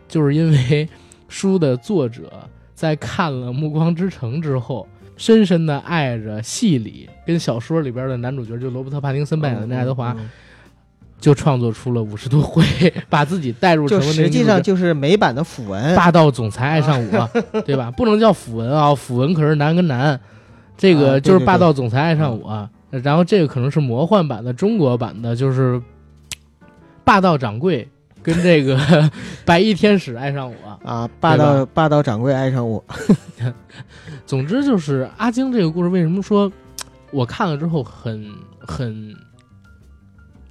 就是因为书的作者在看了暮光之城之后，深深的爱着戏里跟小说里边的男主角，就罗伯特帕丁森扮演的那爱德华。就创作出了五十度灰，[LAUGHS] 把自己带入成了那实际上就是美版的腐文，霸道总裁爱上我，[LAUGHS] 对吧？不能叫腐文啊，腐文可是男跟男，这个就是霸道总裁爱上我。然后这个可能是魔幻版的中国版的，就是霸道掌柜跟这个 [LAUGHS] 白衣天使爱上我啊，霸道霸道掌柜爱上我。总之就是阿晶这个故事，为什么说我看了之后很很。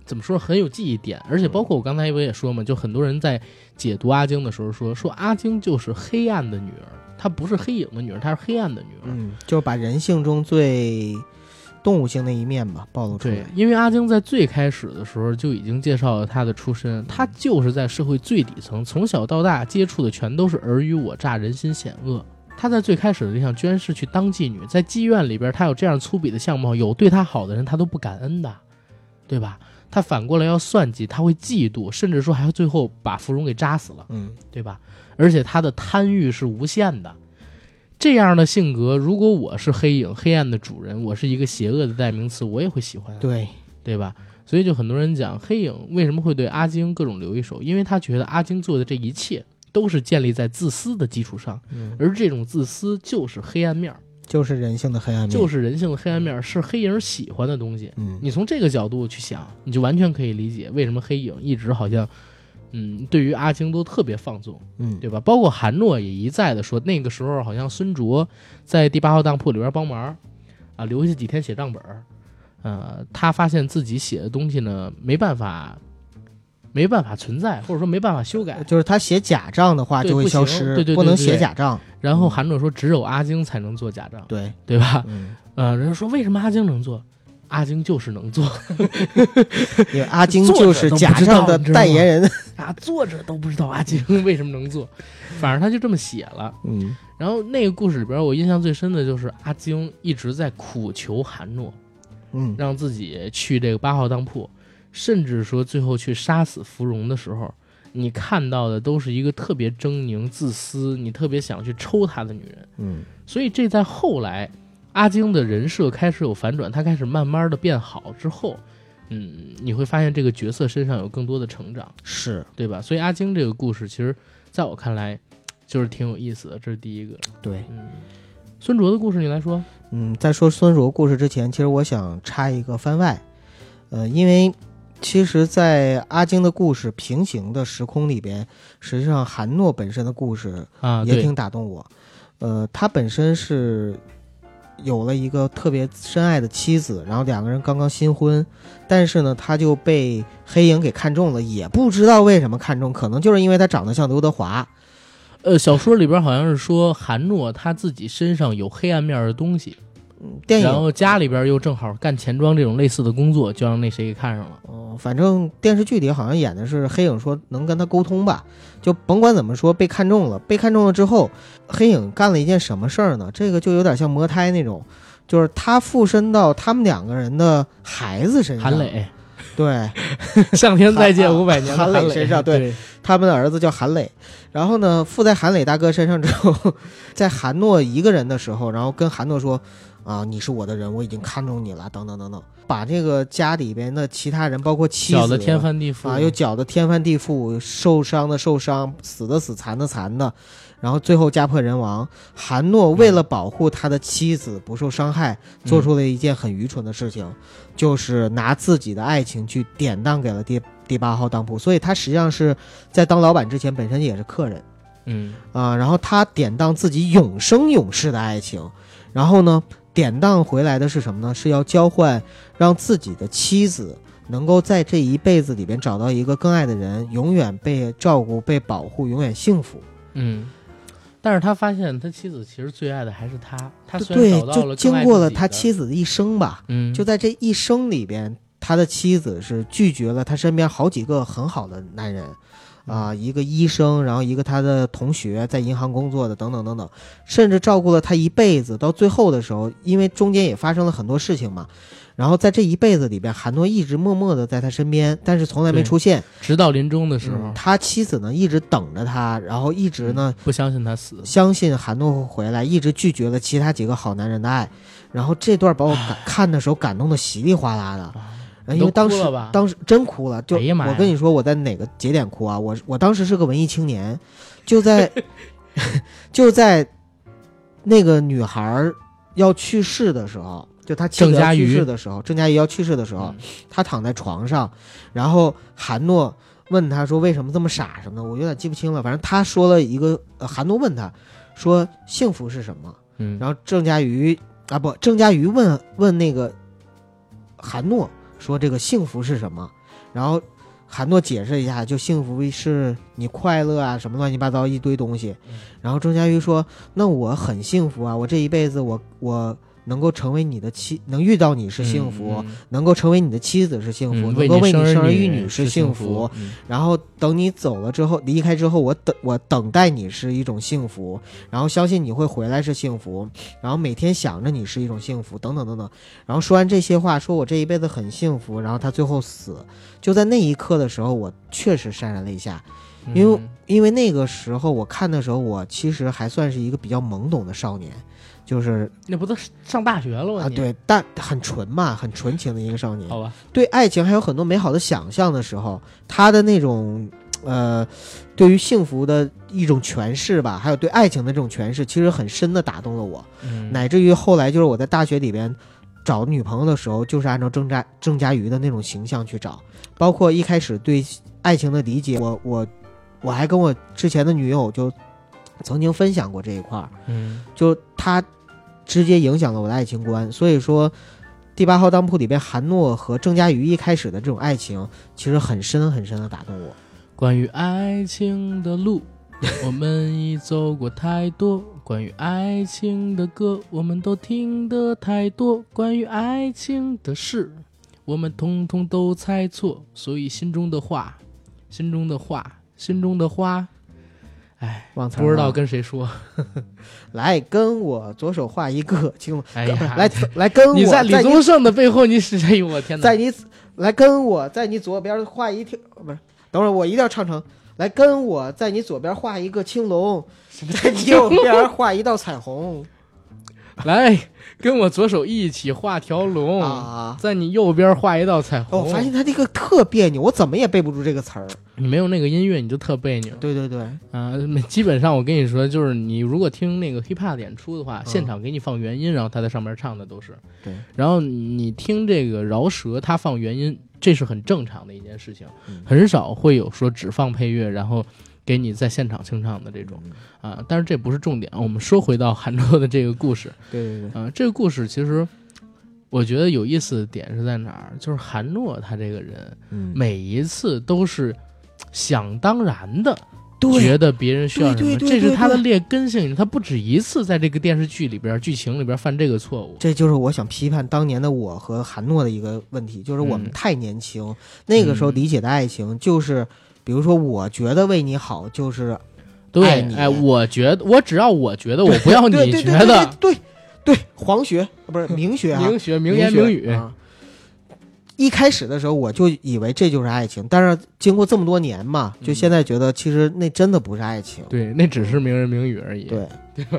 怎么说很有记忆点，而且包括我刚才不也说嘛，就很多人在解读阿晶的时候说，说阿晶就是黑暗的女儿，她不是黑影的女儿，她是黑暗的女儿，嗯，就是把人性中最动物性的一面吧暴露出来。对，因为阿晶在最开始的时候就已经介绍了她的出身，她就是在社会最底层，从小到大接触的全都是尔虞我诈、人心险恶。她在最开始的理想居然是去当妓女，在妓院里边，她有这样粗鄙的相貌，有对她好的人，她都不感恩的，对吧？他反过来要算计，他会嫉妒，甚至说还要最后把芙蓉给扎死了，嗯，对吧？而且他的贪欲是无限的，这样的性格，如果我是黑影，黑暗的主人，我是一个邪恶的代名词，我也会喜欢，对，对吧？所以就很多人讲黑影为什么会对阿晶各种留一手，因为他觉得阿晶做的这一切都是建立在自私的基础上，而这种自私就是黑暗面儿。就是人性的黑暗面，就是人性的黑暗面，是黑影喜欢的东西。嗯，你从这个角度去想，你就完全可以理解为什么黑影一直好像，嗯，对于阿青都特别放纵，嗯，对吧？包括韩诺也一再的说，那个时候好像孙卓在第八号当铺里边帮忙，啊，留下几天写账本儿。呃，他发现自己写的东西呢，没办法，没办法存在，或者说没办法修改。就是他写假账的话就会消失，对对，不能写假账。然后韩诺说，只有阿晶才能做假账，对对吧？嗯，呃，人家说为什么阿晶能做？阿晶就是能做，[LAUGHS] 因为阿晶就是假账的代言人啊。作者都不知道阿晶 [LAUGHS] 为什么能做，反正他就这么写了。嗯，然后那个故事里边，我印象最深的就是阿晶一直在苦求韩诺。嗯，让自己去这个八号当铺，甚至说最后去杀死芙蓉的时候，你看到的都是一个特别狰狞、自私，你特别想去抽她的女人。嗯，所以这在后来阿晶的人设开始有反转，他开始慢慢的变好之后，嗯，你会发现这个角色身上有更多的成长，是对吧？所以阿晶这个故事，其实在我看来就是挺有意思的，这是第一个。对，嗯，孙卓的故事你来说。嗯，在说孙卓故事之前，其实我想插一个番外，呃，因为其实，在阿晶的故事平行的时空里边，实际上韩诺本身的故事啊也挺打动我。呃，他本身是有了一个特别深爱的妻子，然后两个人刚刚新婚，但是呢，他就被黑影给看中了，也不知道为什么看中，可能就是因为他长得像刘德华。呃，小说里边好像是说韩诺他自己身上有黑暗面的东西，嗯，电影，然后家里边又正好干钱庄这种类似的工作，就让那谁给看上了。哦，反正电视剧里好像演的是黑影说能跟他沟通吧，就甭管怎么说被看中了，被看中了之后，黑影干了一件什么事儿呢？这个就有点像魔胎那种，就是他附身到他们两个人的孩子身上，韩磊。对，[LAUGHS] 向天再借五百年。韩磊身上，对，他们的儿子叫韩磊。然后呢，附在韩磊大哥身上之后，在韩诺一个人的时候，然后跟韩诺说：“啊，你是我的人，我已经看中你了。”等等等等，把这个家里边的其他人，包括妻子，搅得天翻地覆啊，又搅得天翻地覆，受伤的受伤，死的死，残的残的。然后最后家破人亡，韩诺为了保护他的妻子不受伤害，做出了一件很愚蠢的事情，就是拿自己的爱情去典当给了第第八号当铺。所以他实际上是在当老板之前，本身也是客人，嗯啊，然后他典当自己永生永世的爱情，然后呢，典当回来的是什么呢？是要交换，让自己的妻子能够在这一辈子里边找到一个更爱的人，永远被照顾、被保护，永远幸福。嗯。但是他发现他妻子其实最爱的还是他，他对，就经过了他妻子的一生吧，嗯，就在这一生里边，他的妻子是拒绝了他身边好几个很好的男人，啊，一个医生，然后一个他的同学在银行工作的，等等等等，甚至照顾了他一辈子，到最后的时候，因为中间也发生了很多事情嘛。然后在这一辈子里边，韩诺一直默默的在他身边，但是从来没出现，直到临终的时候，他妻子呢一直等着他，然后一直呢不相信他死，相信韩诺会回来，一直拒绝了其他几个好男人的爱。然后这段把我感 [SIGHS] 看的时候感动的稀里哗啦的，因为当时当时真哭了，就我跟你说我在哪个节点哭啊？我我当时是个文艺青年，就在 [LAUGHS] 就在那个女孩要去世的时候。就她妻子去世的时候，郑佳怡要去世的时候，她躺在床上，然后韩诺问她说：“为什么这么傻什么的？”我有点记不清了，反正她说了一个，韩诺问她说：“幸福是什么？”嗯，然后郑佳瑜啊不，郑佳瑜问问那个韩诺说：“这个幸福是什么？”然后韩诺解释一下，就幸福是你快乐啊，什么乱七八糟一堆东西。然后钟嘉瑜说：“那我很幸福啊，我这一辈子我我。”能够成为你的妻，能遇到你是幸福；能够成为你的妻子是幸福；能够为你生儿育女是幸福。然后等你走了之后，离开之后，我等我等待你是一种幸福。然后相信你会回来是幸福。然后每天想着你是一种幸福，等等等等。然后说完这些话，说我这一辈子很幸福。然后他最后死，就在那一刻的时候，我确实潸然泪下，因为因为那个时候我看的时候，我其实还算是一个比较懵懂的少年。就是那不都上大学了吗？啊，对，但很纯嘛，很纯情的一个少年。好吧，对爱情还有很多美好的想象的时候，他的那种呃，对于幸福的一种诠释吧，还有对爱情的这种诠释，其实很深的打动了我。乃至于后来，就是我在大学里边找女朋友的时候，就是按照郑嘉郑嘉瑜的那种形象去找。包括一开始对爱情的理解，我我我还跟我之前的女友就。曾经分享过这一块儿，嗯，就他直接影响了我的爱情观。所以说，《第八号当铺》里边韩诺和郑嘉瑜一开始的这种爱情，其实很深很深的打动我。关于爱情的路，我们已走过太多；关于爱情的歌，我们都听得太多；关于爱情的事，我们通通都猜错。所以心中的话，心中的话，心中的话。哎，不知道跟谁说，[LAUGHS] 来跟我左手画一个青，哎呀，来来跟我，你在李宗盛的背后，你是哎呦我天哪，在你来跟我在你左边画一条，不是，等会儿我一定要唱成，来跟我在你左边画一个青龙，在你右边画一道彩虹，[LAUGHS] 来。跟我左手一起画条龙啊，在你右边画一道彩虹。我发现他这个特别扭，我怎么也背不住这个词儿。你没有那个音乐，你就特别扭。对对对，啊，基本上我跟你说，就是你如果听那个 hiphop 演出的话，现场给你放原音，然后他在上面唱的都是。对。然后你听这个饶舌，他放原音，这是很正常的一件事情，很少会有说只放配乐，然后。给你在现场清唱的这种啊，但是这不是重点。我们说回到韩诺的这个故事，对对对，啊，这个故事其实我觉得有意思的点是在哪儿？就是韩诺他这个人，每一次都是想当然的觉得别人需要什么，这是他的劣根性。他不止一次在这个电视剧里边、剧情里边犯这个错误。这就是我想批判当年的我和韩诺的一个问题，就是我们太年轻，那个时候理解的爱情就是。比如说，我觉得为你好就是对你，哎，我觉得我只要我觉得，我不要你觉得，对对，黄学不是 [LAUGHS] 明学，明学名言名语。一开始的时候，我就以为这就是爱情，但是经过这么多年嘛，就现在觉得其实那真的不是爱情，对，那只是名人名语而已，对 [LAUGHS] 对吧？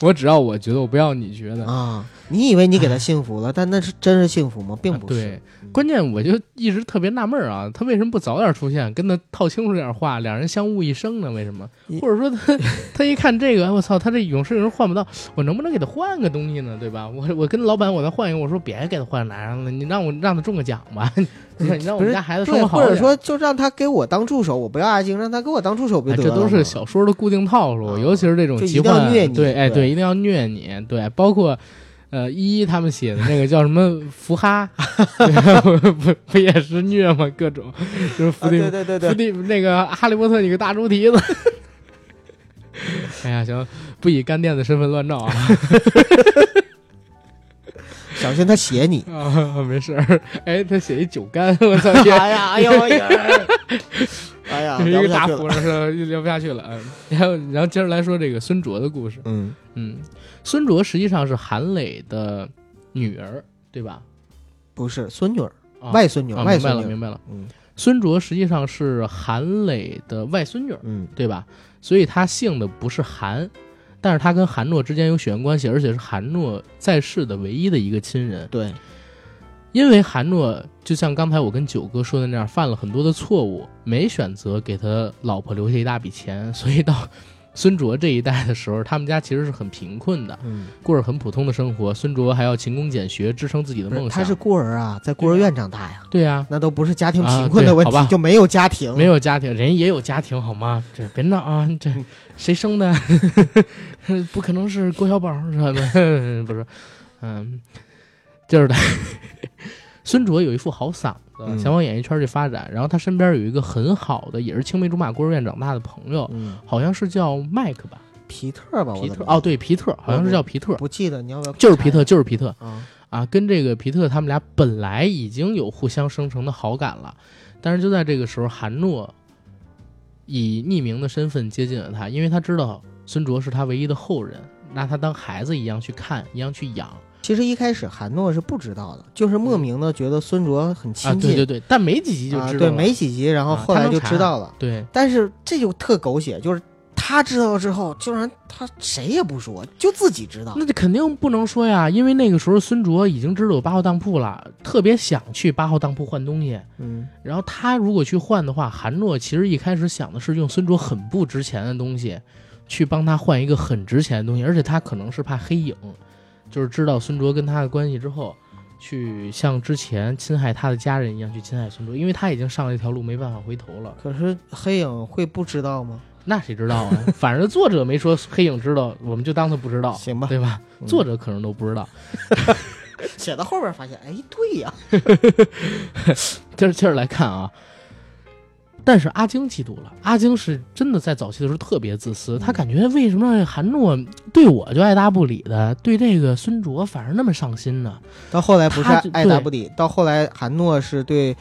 我只要我觉得，我不要你觉得啊。你以为你给他幸福了，但那是真是幸福吗？并不是。对，关键我就一直特别纳闷啊，他为什么不早点出现，跟他套清楚点话，两人相误一生呢？为什么？或者说他 [LAUGHS] 他一看这个，我操，他这永世人换不到，我能不能给他换个东西呢？对吧？我我跟老板我再换一个，我说别给他换男人了，你让我让他中个奖吧，[LAUGHS] 你让我们家孩子生活好或者说就让他给我当助手，我不要爱情，让他给我当助手不就得了？这都是小说的固定套路，尤其是这种奇幻，对，哎，对，一定要虐你，对，包括。呃，依依他们写的那个叫什么福哈，不不也是虐吗？各种就是伏地对对对伏地那个哈利波特，你个大猪蹄子。哎呀，行，不以干店的身份乱照啊。[LAUGHS] 小心他写你啊，没事儿。哎，他写一酒干，我操！哎呀，哎呦哎呀，[LAUGHS] 一个大活是聊不下去了。然后，然后接着来说这个孙卓的故事。嗯嗯。孙卓实际上是韩磊的女儿，对吧？不是孙女儿，外孙女儿。明白了，明白了。嗯，孙卓实际上是韩磊的外孙女，嗯，对吧？所以他姓的不是韩，但是他跟韩诺之间有血缘关系，而且是韩诺在世的唯一的一个亲人。对，因为韩诺就像刚才我跟九哥说的那样，犯了很多的错误，没选择给他老婆留下一大笔钱，所以到。孙卓这一代的时候，他们家其实是很贫困的，过着很普通的生活。孙卓还要勤工俭学，支撑自己的梦想。他是孤儿啊，在孤儿院长大呀。对呀，那都不是家庭贫困的问题，就没有家庭，没有家庭，人也有家庭好吗？这别闹啊！这 [LAUGHS] 谁生的？[LAUGHS] 不可能是郭小宝是吧？[LAUGHS] 不是，嗯，就是他。孙卓有一副好嗓子，想往演艺圈去发展。然后他身边有一个很好的，也是青梅竹马、孤儿院长大的朋友，好像是叫麦克吧，皮特吧，皮特哦，对，皮特好像是叫皮特，不记得你要不要？就是皮特，就是皮特啊，跟这个皮特他们俩本来已经有互相生成的好感了，但是就在这个时候，韩诺以匿名的身份接近了他，因为他知道孙卓是他唯一的后人，拿他当孩子一样去看，一样去养。其实一开始韩诺是不知道的，就是莫名的觉得孙卓很亲近，对对对，但没几集就知道，对，没几集，然后后来就知道了，对。但是这就特狗血，就是他知道了之后，竟然他谁也不说，就自己知道，那就肯定不能说呀，因为那个时候孙卓已经知道有八号当铺了，特别想去八号当铺换东西，嗯。然后他如果去换的话，韩诺其实一开始想的是用孙卓很不值钱的东西，去帮他换一个很值钱的东西，而且他可能是怕黑影。就是知道孙卓跟他的关系之后，去像之前侵害他的家人一样去侵害孙卓，因为他已经上了一条路，没办法回头了。可是黑影会不知道吗？那谁知道啊？反正作者没说黑影知道，我们就当他不知道，[LAUGHS] 行吧？对吧？作者可能都不知道。[LAUGHS] 写到后边发现，哎，对呀。接着接着来看啊。但是阿晶嫉妒了，阿晶是真的在早期的时候特别自私，他感觉为什么韩诺对我就爱答不理的，对这个孙卓反而那么上心呢？到后来不是爱答不理，到后来韩诺是对，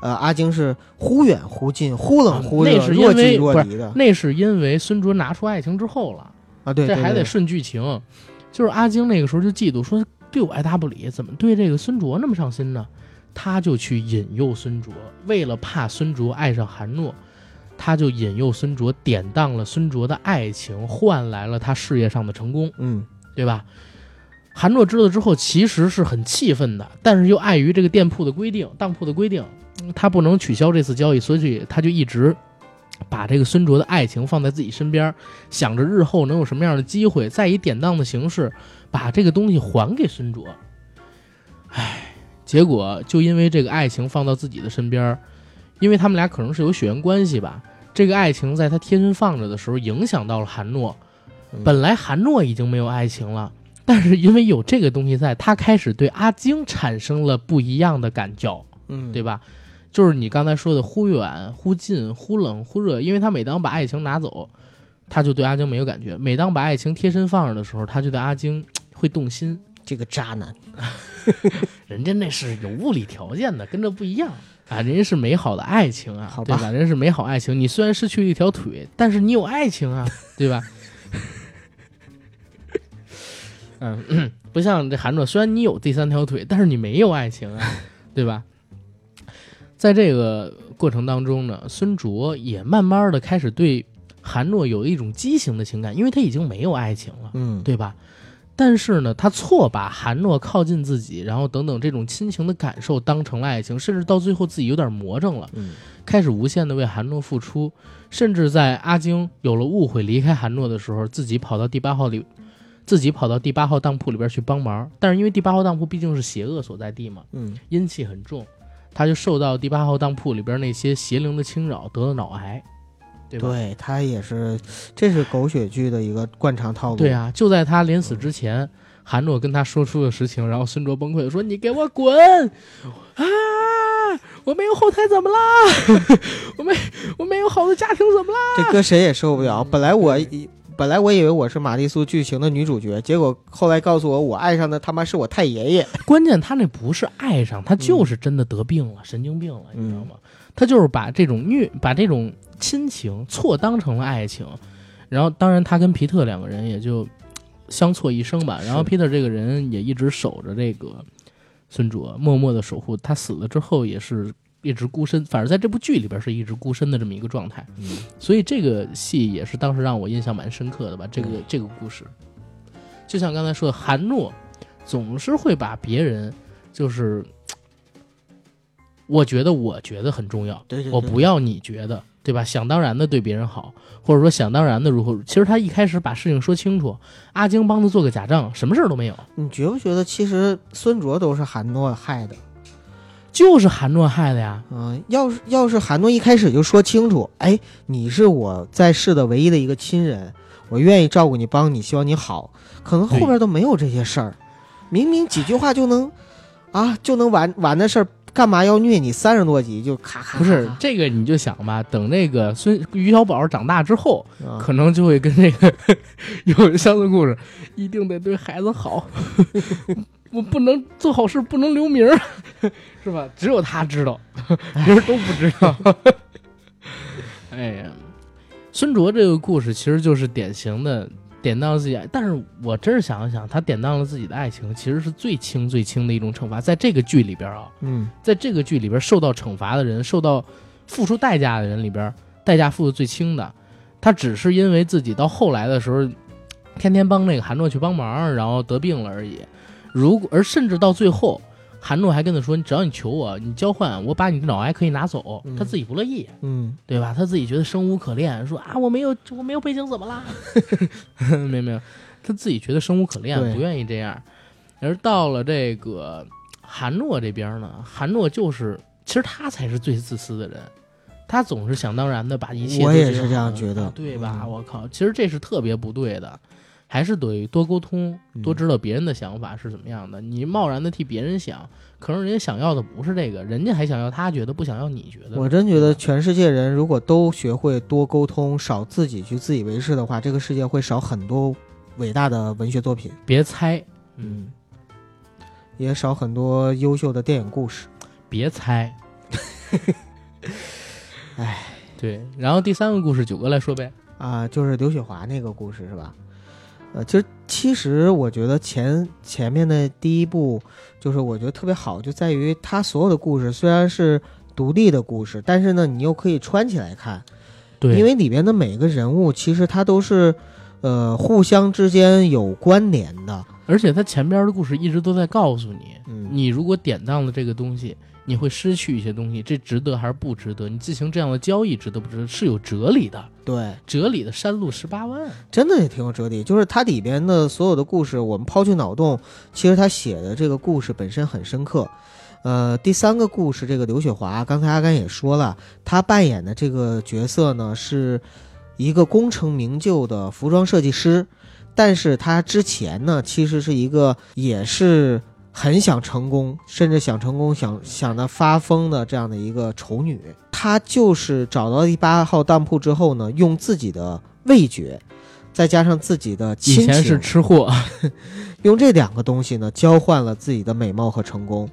呃，阿晶是忽远忽近，忽冷忽热，若即若离的。那是因为孙卓拿出爱情之后了啊，对，这还得顺剧情，就是阿晶那个时候就嫉妒，说对我爱答不理，怎么对这个孙卓那么上心呢？他就去引诱孙卓，为了怕孙卓爱上韩诺，他就引诱孙卓，典当了孙卓的爱情，换来了他事业上的成功。嗯，对吧？韩诺知道之后，其实是很气愤的，但是又碍于这个店铺的规定、当铺的规定，他不能取消这次交易，所以他就一直把这个孙卓的爱情放在自己身边，想着日后能有什么样的机会，再以典当的形式把这个东西还给孙卓。唉。结果就因为这个爱情放到自己的身边，因为他们俩可能是有血缘关系吧。这个爱情在他贴身放着的时候，影响到了韩诺。本来韩诺已经没有爱情了，但是因为有这个东西在，他开始对阿晶产生了不一样的感觉，嗯，对吧？就是你刚才说的忽远忽近、忽冷忽热。因为他每当把爱情拿走，他就对阿晶没有感觉；每当把爱情贴身放着的时候，他就对阿晶会动心。这个渣男。[LAUGHS] 人家那是有物理条件的，跟这不一样啊！人家是美好的爱情啊，对吧？人家是美好爱情。你虽然失去了一条腿，但是你有爱情啊，[LAUGHS] 对吧？嗯，[COUGHS] 不像这韩卓，虽然你有第三条腿，但是你没有爱情啊，[LAUGHS] 对吧？在这个过程当中呢，孙卓也慢慢的开始对韩诺有一种畸形的情感，因为他已经没有爱情了，嗯，对吧？但是呢，他错把韩诺靠近自己，然后等等这种亲情的感受当成了爱情，甚至到最后自己有点魔怔了，开始无限的为韩诺付出，甚至在阿晶有了误会离开韩诺的时候，自己跑到第八号里，自己跑到第八号当铺里边去帮忙。但是因为第八号当铺毕竟是邪恶所在地嘛，嗯，阴气很重，他就受到第八号当铺里边那些邪灵的侵扰，得了脑癌。对他也是，这是狗血剧的一个惯常套路。对啊，就在他临死之前，韩诺跟他说出了实情，然后孙卓崩溃说：“你给我滚！啊，我没有后台怎么啦？[LAUGHS] 我没我没有好的家庭怎么啦？这搁谁也受不了。本来我本来我以为我是玛丽苏剧情的女主角，结果后来告诉我，我爱上的他妈是我太爷爷。[LAUGHS] 关键他那不是爱上，他就是真的得病了，神经病了，你知道吗？他就是把这种虐，把这种。”亲情错当成了爱情，然后当然他跟皮特两个人也就相错一生吧。然后皮特这个人也一直守着这个孙卓，默默的守护。他死了之后也是一直孤身，反正在这部剧里边是一直孤身的这么一个状态。所以这个戏也是当时让我印象蛮深刻的吧。这个这个故事，就像刚才说的，韩诺总是会把别人就是，[TSK] 我觉得我觉得很重要，我不要你觉得。对吧？想当然的对别人好，或者说想当然的如何？其实他一开始把事情说清楚，阿晶帮他做个假账，什么事儿都没有。你觉不觉得其实孙卓都是韩诺害的？就是韩诺害的呀。嗯，要是要是韩诺一开始就说清楚，哎，你是我在世的唯一的一个亲人，我愿意照顾你，帮你，希望你好，可能后边都没有这些事儿。明明几句话就能啊，就能完完的事儿。干嘛要虐你三十多集就咔咔？不是这个，你就想吧，等那个孙于小宝长大之后，可能就会跟那个 [LAUGHS] 有相似故事，一定得对孩子好，[LAUGHS] 我不能做好事不能留名，[LAUGHS] 是吧？只有他知道，别人都不知道。哎呀，孙卓这个故事其实就是典型的。典当自己，但是我真是想了想，他典当了自己的爱情，其实是最轻最轻的一种惩罚。在这个剧里边啊，嗯，在这个剧里边受到惩罚的人，受到付出代价的人里边，代价付的最轻的，他只是因为自己到后来的时候，天天帮那个韩诺去帮忙，然后得病了而已。如果而甚至到最后。韩诺还跟他说：“只要你求我，你交换，我把你的脑癌可以拿走。”他自己不乐意，嗯，对吧？他自己觉得生无可恋，说啊，我没有，我没有背景，怎么啦？[LAUGHS] 没有没有，他自己觉得生无可恋，不愿意这样。而到了这个韩诺这边呢，韩诺就是，其实他才是最自私的人。他总是想当然的把一切。我也是这样觉得，对吧？我靠，其实这是特别不对的，还是得多沟通，多知道别人的想法是怎么样的。你贸然的替别人想，可能人家想要的不是这个，人家还想要他觉得，不想要你觉得。我真觉得全世界人如果都学会多沟通，少自己去自以为是的话，这个世界会少很多伟大的文学作品。别猜，嗯。也少很多优秀的电影故事，别猜。[LAUGHS] 哎，对，然后第三个故事，九哥来说呗。啊，就是刘雪华那个故事是吧？呃，其实其实我觉得前前面的第一部，就是我觉得特别好，就在于它所有的故事虽然是独立的故事，但是呢，你又可以穿起来看。对，因为里边的每个人物其实他都是呃互相之间有关联的。而且他前边的故事一直都在告诉你，你如果典当了这个东西，你会失去一些东西，这值得还是不值得？你进行这样的交易值得不值得？是有哲理的。对，哲理的山路十八弯，真的也挺有哲理。就是它里边的所有的故事，我们抛去脑洞，其实他写的这个故事本身很深刻。呃，第三个故事，这个刘雪华，刚才阿甘也说了，他扮演的这个角色呢，是一个功成名就的服装设计师。但是她之前呢，其实是一个也是很想成功，甚至想成功、想想的发疯的这样的一个丑女。她就是找到第八号当铺之后呢，用自己的味觉，再加上自己的亲情，以前是吃货，[LAUGHS] 用这两个东西呢，交换了自己的美貌和成功。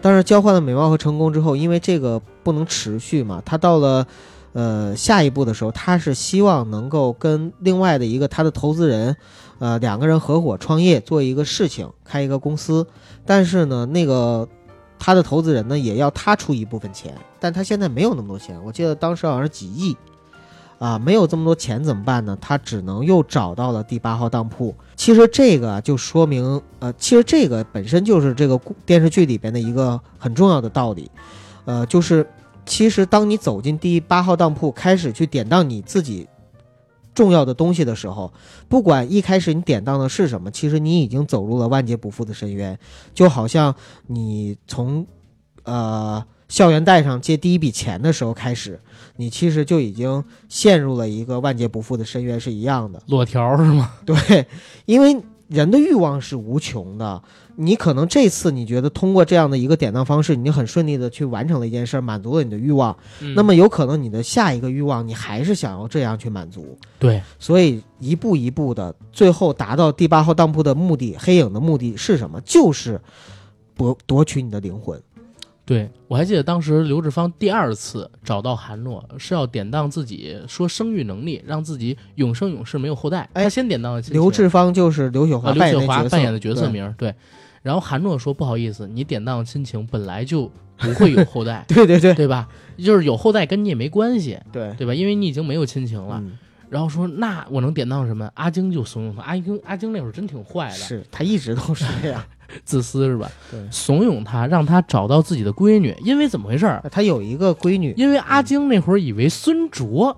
但是交换了美貌和成功之后，因为这个不能持续嘛，她到了呃下一步的时候，她是希望能够跟另外的一个她的投资人。呃，两个人合伙创业做一个事情，开一个公司，但是呢，那个他的投资人呢也要他出一部分钱，但他现在没有那么多钱，我记得当时好像是几亿，啊，没有这么多钱怎么办呢？他只能又找到了第八号当铺。其实这个就说明，呃，其实这个本身就是这个电视剧里边的一个很重要的道理，呃，就是其实当你走进第八号当铺，开始去典当你自己。重要的东西的时候，不管一开始你典当的是什么，其实你已经走入了万劫不复的深渊，就好像你从，呃，校园贷上借第一笔钱的时候开始，你其实就已经陷入了一个万劫不复的深渊是一样的。裸条是吗？对，因为人的欲望是无穷的。你可能这次你觉得通过这样的一个典当方式，你很顺利的去完成了一件事，满足了你的欲望。那么有可能你的下一个欲望，你还是想要这样去满足。对，所以一步一步的，最后达到第八号当铺的目的，黑影的目的是什么？就是夺夺取你的灵魂。对我还记得当时刘志芳第二次找到韩诺是要典当自己说生育能力，让自己永生永世没有后代。他先典当了刘志芳就是刘雪华刘雪华扮演的角色名。对。然后韩诺说：“不好意思，你典当亲情本来就不会有后代，[LAUGHS] 对对对，对吧？就是有后代跟你也没关系，对对吧？因为你已经没有亲情了。然后说那我能典当什么？阿晶就怂恿他，阿晶阿晶那会儿真挺坏的，是他一直都是这样，[LAUGHS] 自私是吧？对，怂恿他让他找到自己的闺女，因为怎么回事？他有一个闺女，因为阿晶那会儿以为孙卓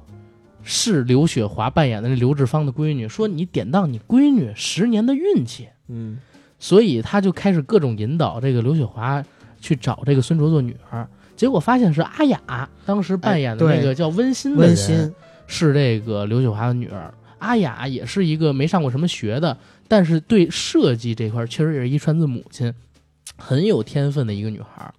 是刘雪华扮演的那刘志芳的闺女，说你典当你闺女十年的运气，嗯。”所以他就开始各种引导这个刘雪华去找这个孙卓做女儿，结果发现是阿雅当时扮演的那个叫温馨的人是这个刘雪华的女儿。阿雅也是一个没上过什么学的，但是对设计这块确实也是遗传自母亲，很有天分的一个女孩。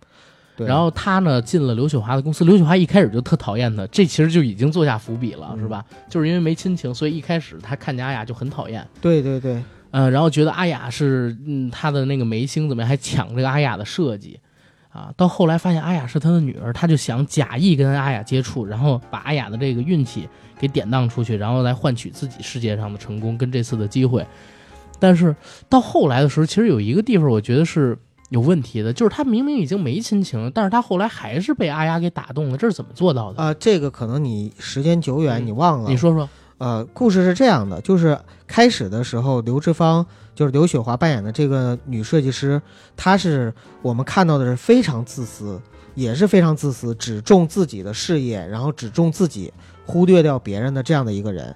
然后她呢进了刘雪华的公司，刘雪华一开始就特讨厌她，这其实就已经做下伏笔了，是吧？就是因为没亲情，所以一开始她看见阿雅就很讨厌。对对对。嗯，然后觉得阿雅是嗯他的那个眉星怎么样，还抢这个阿雅的设计，啊，到后来发现阿雅是他的女儿，他就想假意跟阿雅接触，然后把阿雅的这个运气给典当出去，然后来换取自己世界上的成功跟这次的机会。但是到后来的时候，其实有一个地方我觉得是有问题的，就是他明明已经没亲情，但是他后来还是被阿雅给打动了，这是怎么做到的？啊，这个可能你时间久远你忘了，你说说。呃，故事是这样的，就是开始的时候，刘志芳就是刘雪华扮演的这个女设计师，她是我们看到的是非常自私，也是非常自私，只重自己的事业，然后只重自己，忽略掉别人的这样的一个人。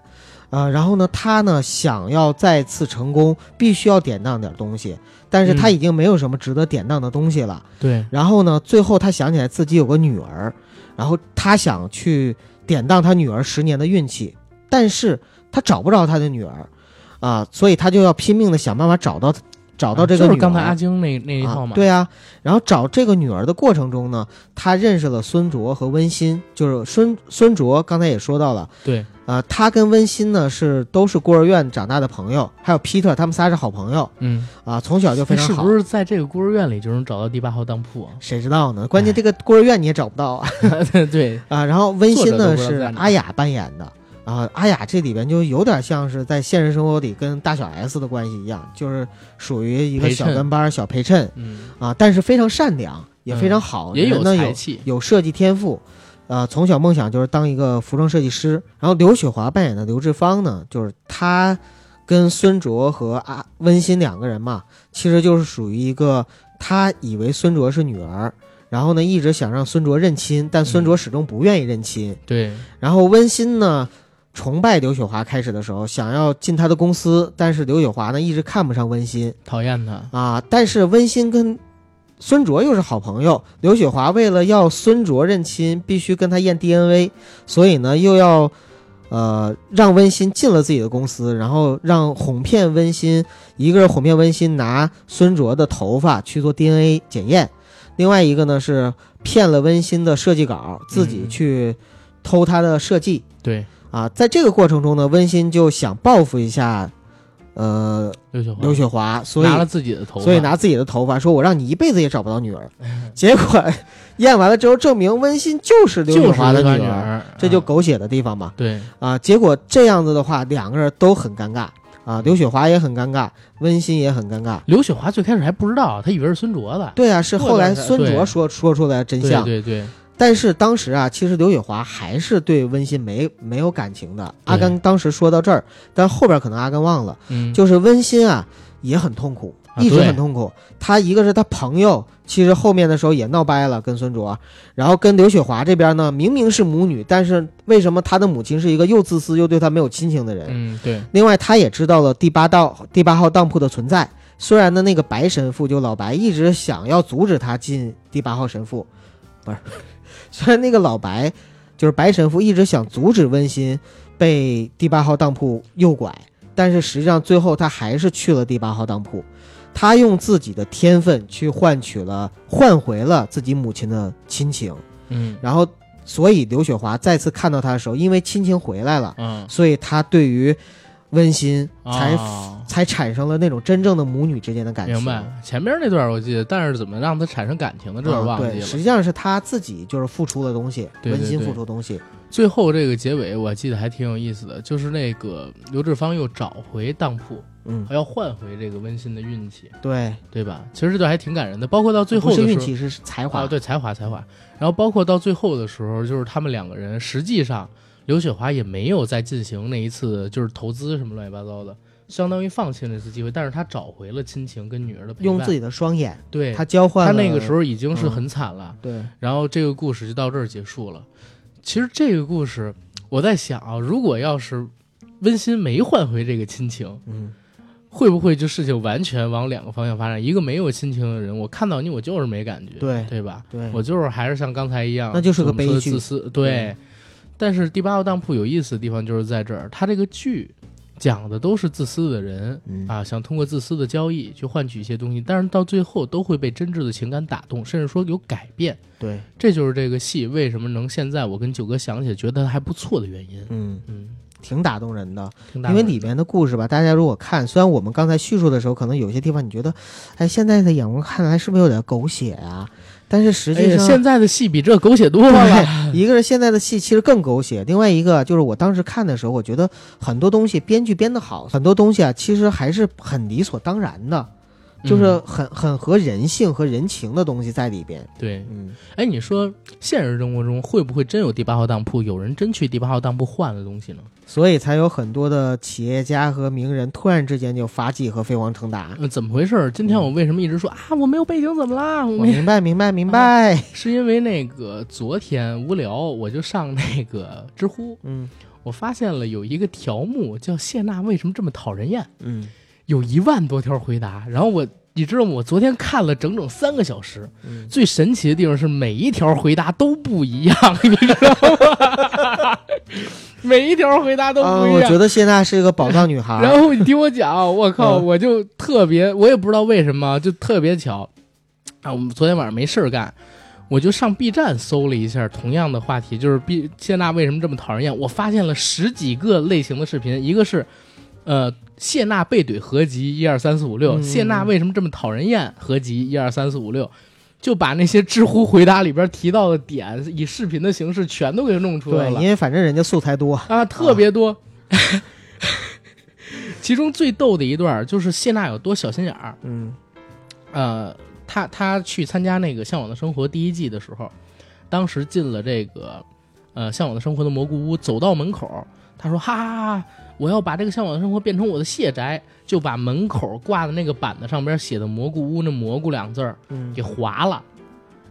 呃，然后呢，她呢想要再次成功，必须要典当点东西，但是她已经没有什么值得典当的东西了。对。然后呢，最后她想起来自己有个女儿。然后她想去典当她女儿十年的运气，但是他找不着他的女儿，啊，所以他就要拼命的想办法找到找到这个女儿。就是刚才阿晶那那一套嘛。对啊，然后找这个女儿的过程中呢，他认识了孙卓和温馨，就是孙孙卓刚才也说到了，对。呃，他跟温馨呢是都是孤儿院长大的朋友，还有皮特，他们仨是好朋友。嗯，啊，从小就非常好。是不是在这个孤儿院里就能找到第八号当铺啊？谁知道呢？关键这个孤儿院你也找不到啊。[LAUGHS] 对啊，然后温馨呢是阿雅扮演的，然后阿雅这里边就有点像是在现实生活里跟大小 S 的关系一样，就是属于一个小跟班、小陪衬。嗯啊，但是非常善良，也非常好，也有才气，有设计天赋。呃，从小梦想就是当一个服装设计师。然后刘雪华扮演的刘志芳呢，就是她跟孙卓和阿温馨两个人嘛，其实就是属于一个她以为孙卓是女儿，然后呢一直想让孙卓认亲，但孙卓始终不愿意认亲。对。然后温馨呢崇拜刘雪华，开始的时候想要进他的公司，但是刘雪华呢一直看不上温馨，讨厌他啊。但是温馨跟孙卓又是好朋友，刘雪华为了要孙卓认亲，必须跟他验 DNA，所以呢又要，呃，让温馨进了自己的公司，然后让哄骗温馨，一个是哄骗温馨拿孙卓的头发去做 DNA 检验，另外一个呢是骗了温馨的设计稿，自己去偷他的设计。对，啊，在这个过程中呢，温馨就想报复一下。呃，刘雪华，刘雪华，所以拿了自己的头发，所以拿自己的头发说：“我让你一辈子也找不到女儿。”结果 [LAUGHS] 验完了之后，证明温馨就是刘雪华的女儿，这就狗血的地方嘛。对啊，结果这样子的话，两个人都很尴尬啊，刘雪华也很尴尬，温馨也很尴尬。刘雪华最开始还不知道，他以为是孙卓的。对啊，是后来孙卓说说出来真相。对对。但是当时啊，其实刘雪华还是对温馨没没有感情的。阿甘当时说到这儿，但后边可能阿甘忘了，嗯，就是温馨啊也很痛苦，一直很痛苦。他一个是他朋友，其实后面的时候也闹掰了，跟孙卓，然后跟刘雪华这边呢，明明是母女，但是为什么他的母亲是一个又自私又对他没有亲情的人？嗯，对。另外，他也知道了第八道第八号当铺的存在，虽然呢那个白神父就老白一直想要阻止他进第八号神父，不是。虽然那个老白，就是白神父，一直想阻止温馨被第八号当铺诱拐，但是实际上最后他还是去了第八号当铺。他用自己的天分去换取了、换回了自己母亲的亲情。嗯，然后，所以刘雪华再次看到他的时候，因为亲情回来了，嗯，所以他对于。温馨才才产生了那种真正的母女之间的感情。明白前边那段我记得，但是怎么让他产生感情的这段忘记了。实际上是他自己就是付出的东西，温馨付出东西。最后这个结尾我记得还挺有意思的，就是那个刘志芳又找回当铺，嗯，还要换回这个温馨的运气，对对吧？其实这段还挺感人的。包括到最后的时候，运气是才华，对才华才华。然后包括到最后的时候，就是他们两个人实际上。刘雪华也没有再进行那一次，就是投资什么乱七八糟的，相当于放弃了那次机会。但是他找回了亲情跟女儿的陪伴，用自己的双眼，对他交换。他那个时候已经是很惨了，对。然后这个故事就到这儿结束了。其实这个故事，我在想啊，如果要是温馨没换回这个亲情，嗯，会不会就事情完全往两个方向发展？一个没有亲情的人，我看到你，我就是没感觉，对对吧？对，我就是还是像刚才一样，那就是个悲剧，自私，对。但是第八号当铺有意思的地方就是在这儿，他这个剧讲的都是自私的人啊，想通过自私的交易去换取一些东西，但是到最后都会被真挚的情感打动，甚至说有改变。对，这就是这个戏为什么能现在我跟九哥想起来觉得还不错的原因。嗯嗯，挺打动人的，因为里面的故事吧，大家如果看，虽然我们刚才叙述的时候，可能有些地方你觉得，哎，现在的眼光看来是不是有点狗血啊？但是实际上，现在的戏比这狗血多了。[LAUGHS] 一个是现在的戏其实更狗血，另外一个就是我当时看的时候，我觉得很多东西编剧编得好，很多东西啊其实还是很理所当然的，就是很很合人性和人情的东西在里边。对，嗯，哎，你说现实生活中会不会真有第八号当铺？有人真去第八号当铺换了东西呢？所以才有很多的企业家和名人突然之间就发迹和飞黄腾达。怎么回事？今天我为什么一直说啊我没有背景怎么啦？我明白明白明白，是因为那个昨天无聊我就上那个知乎，嗯，我发现了有一个条目叫谢娜为什么这么讨人厌？嗯，有一万多条回答，然后我。你知道吗？我昨天看了整整三个小时，最神奇的地方是每一条回答都不一样，[LAUGHS] 你知道吗？每一条回答都不一样。我觉得谢娜是一个宝藏女孩。然后你听我讲，我靠，我就特别，我也不知道为什么，就特别巧啊！我们昨天晚上没事儿干，我就上 B 站搜了一下同样的话题，就是 B 谢娜为什么这么讨人厌？我发现了十几个类型的视频，一个是呃。谢娜被怼合集一二三四五六，谢娜为什么这么讨人厌？合集一二三四五六，就把那些知乎回答里边提到的点，以视频的形式全都给弄出来了。对，因为反正人家素材多啊，特别多。[LAUGHS] 其中最逗的一段就是谢娜有多小心眼儿。嗯，呃，他他去参加那个《向往的生活》第一季的时候，当时进了这个呃《向往的生活》的蘑菇屋，走到门口，他说：“哈哈哈。”我要把这个向往的生活变成我的谢宅，就把门口挂的那个板子上边写的“蘑菇屋”那“蘑菇”两字儿给划了，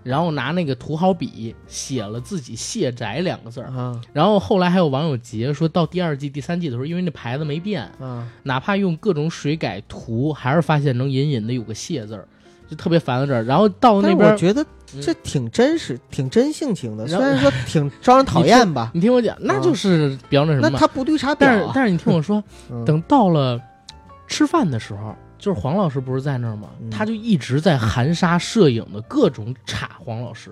然后拿那个涂好笔写了自己谢宅两个字儿。然后后来还有网友截说到第二季、第三季的时候，因为那牌子没变，哪怕用各种水改图，还是发现能隐隐的有个谢字儿。就特别烦到这儿，然后到那边，我觉得这挺真实，挺真性情的。虽然说挺 [LAUGHS] 招人讨厌吧。你听我讲，那就是比较那什么。那他不绿茶婊。但是但是你听我说，[LAUGHS] 等到了吃饭的时候，就是黄老师不是在那儿吗？他就一直在含沙射影的各种插黄老师，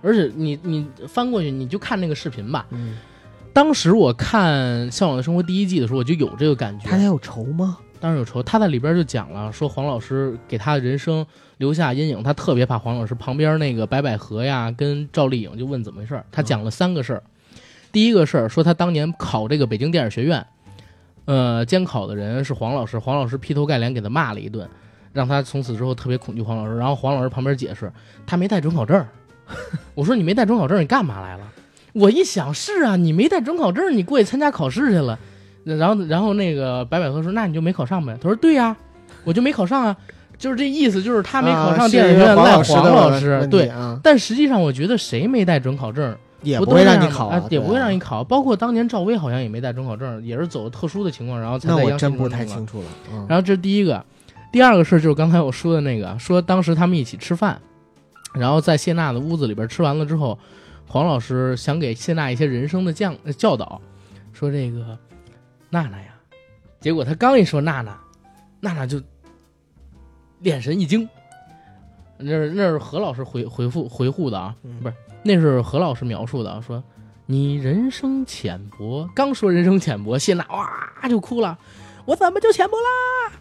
而且你你翻过去你就看那个视频吧。当时我看《向往的生活》第一季的时候，我就有这个感觉。他俩有仇吗？当然有仇。他在里边就讲了，说黄老师给他的人生。留下阴影，他特别怕黄老师旁边那个白百合呀，跟赵丽颖就问怎么回事他讲了三个事儿。第一个事儿说他当年考这个北京电影学院，呃，监考的人是黄老师，黄老师劈头盖脸给他骂了一顿，让他从此之后特别恐惧黄老师。然后黄老师旁边解释，他没带准考证。[LAUGHS] 我说你没带准考证，你干嘛来了？我一想是啊，你没带准考证，你过去参加考试去了。然后然后那个白百合说，那你就没考上呗？他说对呀，我就没考上啊。就是这意思，就是他没考上电影学院，赖黄老师。对，但实际上我觉得谁没带准考证，也不会让你考，也不会让你考。包括当年赵薇好像也没带准考证，也是走特殊的情况，然后才在央视真不太清楚了。然后这是第一个，第二个事就是刚才我说的那个，说当时他们一起吃饭，然后在谢娜的屋子里边吃完了之后，黄老师想给谢娜一些人生的教教导，说这个娜娜呀，结果他刚一说娜娜，娜娜就。眼神一惊，那是那是何老师回回复回复的啊，不是，那是何老师描述的，说你人生浅薄，刚说人生浅薄，谢娜哇就哭了，我怎么就浅薄啦？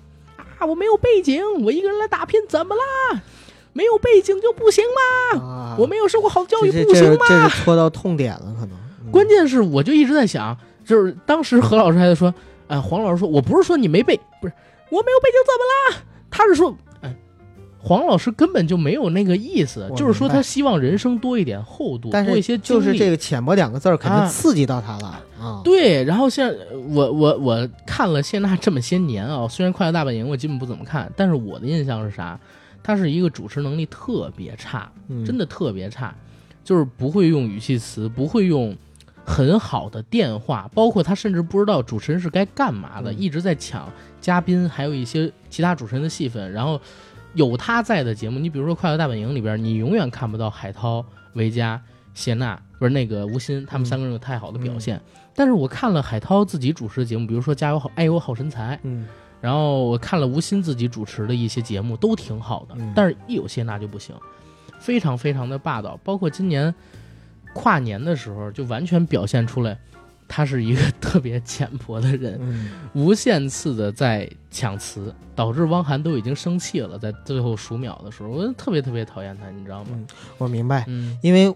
啊，我没有背景，我一个人来打拼，怎么啦？没有背景就不行吗？我没有受过好教育不行吗？这是戳到痛点了，可能。[LAUGHS] 关键是我就一直在想，就是当时何老师还在说，哎，黄老师说我不是说你没背，不是我没有背景怎么啦？他是说。黄老师根本就没有那个意思，就是说他希望人生多一点厚度，多一些就是这个“浅薄”两个字儿肯定刺激到他了啊。对，然后现在我我我看了谢娜这么些年啊，虽然《快乐大本营》我基本不怎么看，但是我的印象是啥？他是一个主持能力特别差，真的特别差，就是不会用语气词，不会用很好的电话，包括他甚至不知道主持人是该干嘛的，一直在抢嘉宾，还有一些其他主持人的戏份，然后。有他在的节目，你比如说《快乐大本营》里边，你永远看不到海涛、维嘉、谢娜，不是那个吴昕，他们三个人有太好的表现。但是我看了海涛自己主持的节目，比如说《加油好爱有好身材》，嗯，然后我看了吴昕自己主持的一些节目，都挺好的。但是一有谢娜就不行，非常非常的霸道。包括今年跨年的时候，就完全表现出来。他是一个特别浅薄的人，无限次的在抢词，导致汪涵都已经生气了。在最后数秒的时候，我特别特别讨厌他，你知道吗？我明白，因为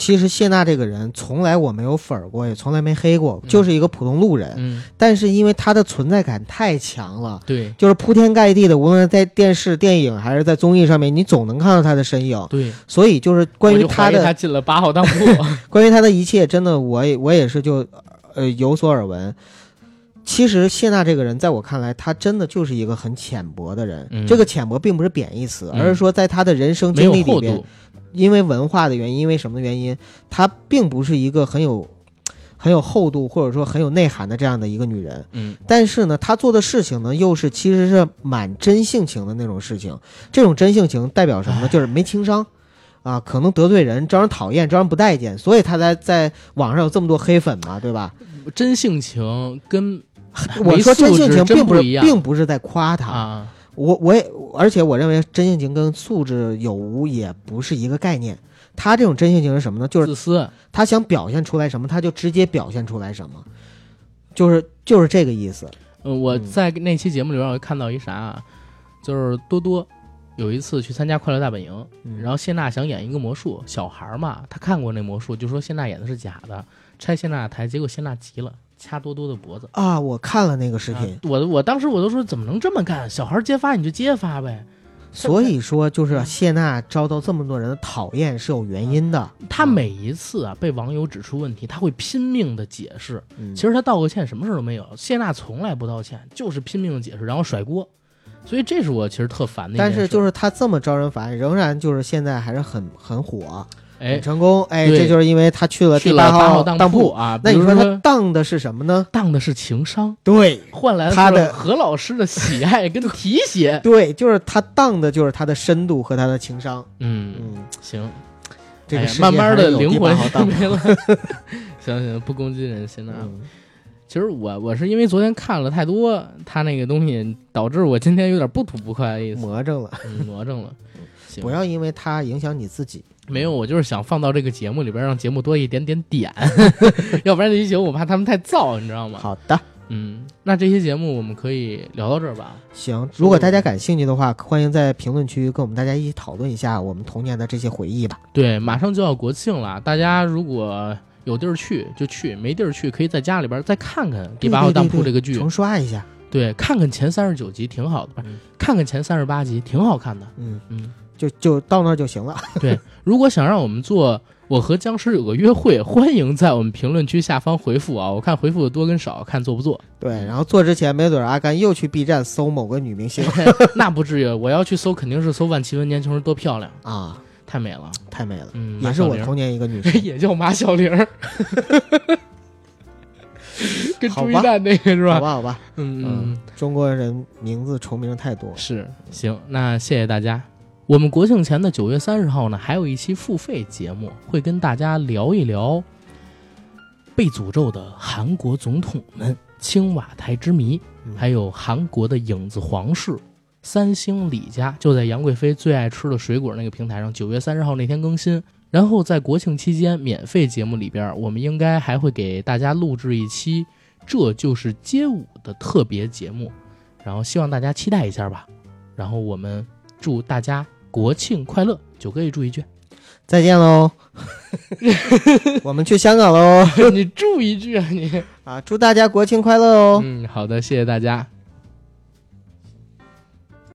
其实谢娜这个人从来我没有粉过，也从来没黑过，就是一个普通路人。嗯，但是因为她的存在感太强了，对，就是铺天盖地的，无论在电视、电影还是在综艺上面，你总能看到她的身影。对，所以就是关于她的，她进了八号当铺。[LAUGHS] 关于她的一切，真的，我也我也是就。呃，有所耳闻。其实谢娜这个人，在我看来，她真的就是一个很浅薄的人。这个浅薄并不是贬义词，而是说，在她的人生经历里边，因为文化的原因，因为什么原因，她并不是一个很有很有厚度或者说很有内涵的这样的一个女人。嗯，但是呢，她做的事情呢，又是其实是蛮真性情的那种事情。这种真性情代表什么呢？就是没情商。啊，可能得罪人，招人讨厌，招人不待见，所以他才在网上有这么多黑粉嘛，对吧？真性情跟我说真性情并不是，并不是在夸他啊。我我也，而且我认为真性情跟素质有无也不是一个概念。他这种真性情是什么呢？就是自私。他想表现出来什么，他就直接表现出来什么，就是就是这个意思。嗯，我在那期节目里边我看到一啥，就是多多。有一次去参加《快乐大本营》，然后谢娜想演一个魔术，小孩嘛，他看过那魔术，就说谢娜演的是假的，拆谢娜台，结果谢娜急了，掐多多的脖子啊！我看了那个视频，我我当时我都说怎么能这么干？小孩揭发你就揭发呗。[LAUGHS] 所以说，就是谢娜遭到这么多人的讨厌是有原因的。他每一次啊被网友指出问题，他会拼命的解释。其实他道个歉什么事都没有，谢娜从来不道歉，就是拼命的解释，然后甩锅。所以这是我其实特烦的。但是就是他这么招人烦，仍然就是现在还是很很火，哎，成功，哎，这就是因为他去了第八号当铺啊。那你说他当的是什么呢？当的是情商，对，换来他的何老师的喜爱 [LAUGHS] 跟提携，对，就是他当的就是他的深度和他的情商。嗯嗯，行，这个慢慢的灵魂没了。[LAUGHS] 行行，不攻击人，现在。其实我我是因为昨天看了太多他那个东西，导致我今天有点不吐不快的意思，魔怔了，魔怔了。不要因为它影响你自己。没有，我就是想放到这个节目里边，让节目多一点点点，[LAUGHS] 要不然这期节目我怕他们太燥，你知道吗？好的，嗯，那这期节目我们可以聊到这儿吧。行，如果大家感兴趣的话，欢迎在评论区跟我们大家一起讨论一下我们童年的这些回忆吧。对，马上就要国庆了，大家如果。有地儿去就去，没地儿去可以在家里边再看看《第八号当铺》这个剧，重刷一下。对，看看前三十九集挺好的，看看前三十八集挺好看的。嗯嗯，就就到那儿就行了。[LAUGHS] 对，如果想让我们做《我和僵尸有个约会》，欢迎在我们评论区下方回复啊，我看回复的多跟少，看做不做。对，然后做之前，没准阿甘又去 B 站搜某个女明星，[LAUGHS] 那不至于。我要去搜，肯定是搜万绮雯年轻时多漂亮啊。太美了，太美了，嗯，也是我童年一个女神，[LAUGHS] 也叫马小玲，跟朱一蛋那个是吧？好吧，好吧，嗯嗯，中国人名字重名太多，是行，那谢谢大家。我们国庆前的九月三十号呢，还有一期付费节目，会跟大家聊一聊被诅咒的韩国总统们、青瓦台之谜，还有韩国的影子皇室。三星李家就在杨贵妃最爱吃的水果那个平台上，九月三十号那天更新。然后在国庆期间免费节目里边，我们应该还会给大家录制一期《这就是街舞》的特别节目，然后希望大家期待一下吧。然后我们祝大家国庆快乐，九哥也祝一句，再见喽。[LAUGHS] 我们去香港喽。[LAUGHS] 你祝一句啊你啊，祝大家国庆快乐哦。嗯，好的，谢谢大家。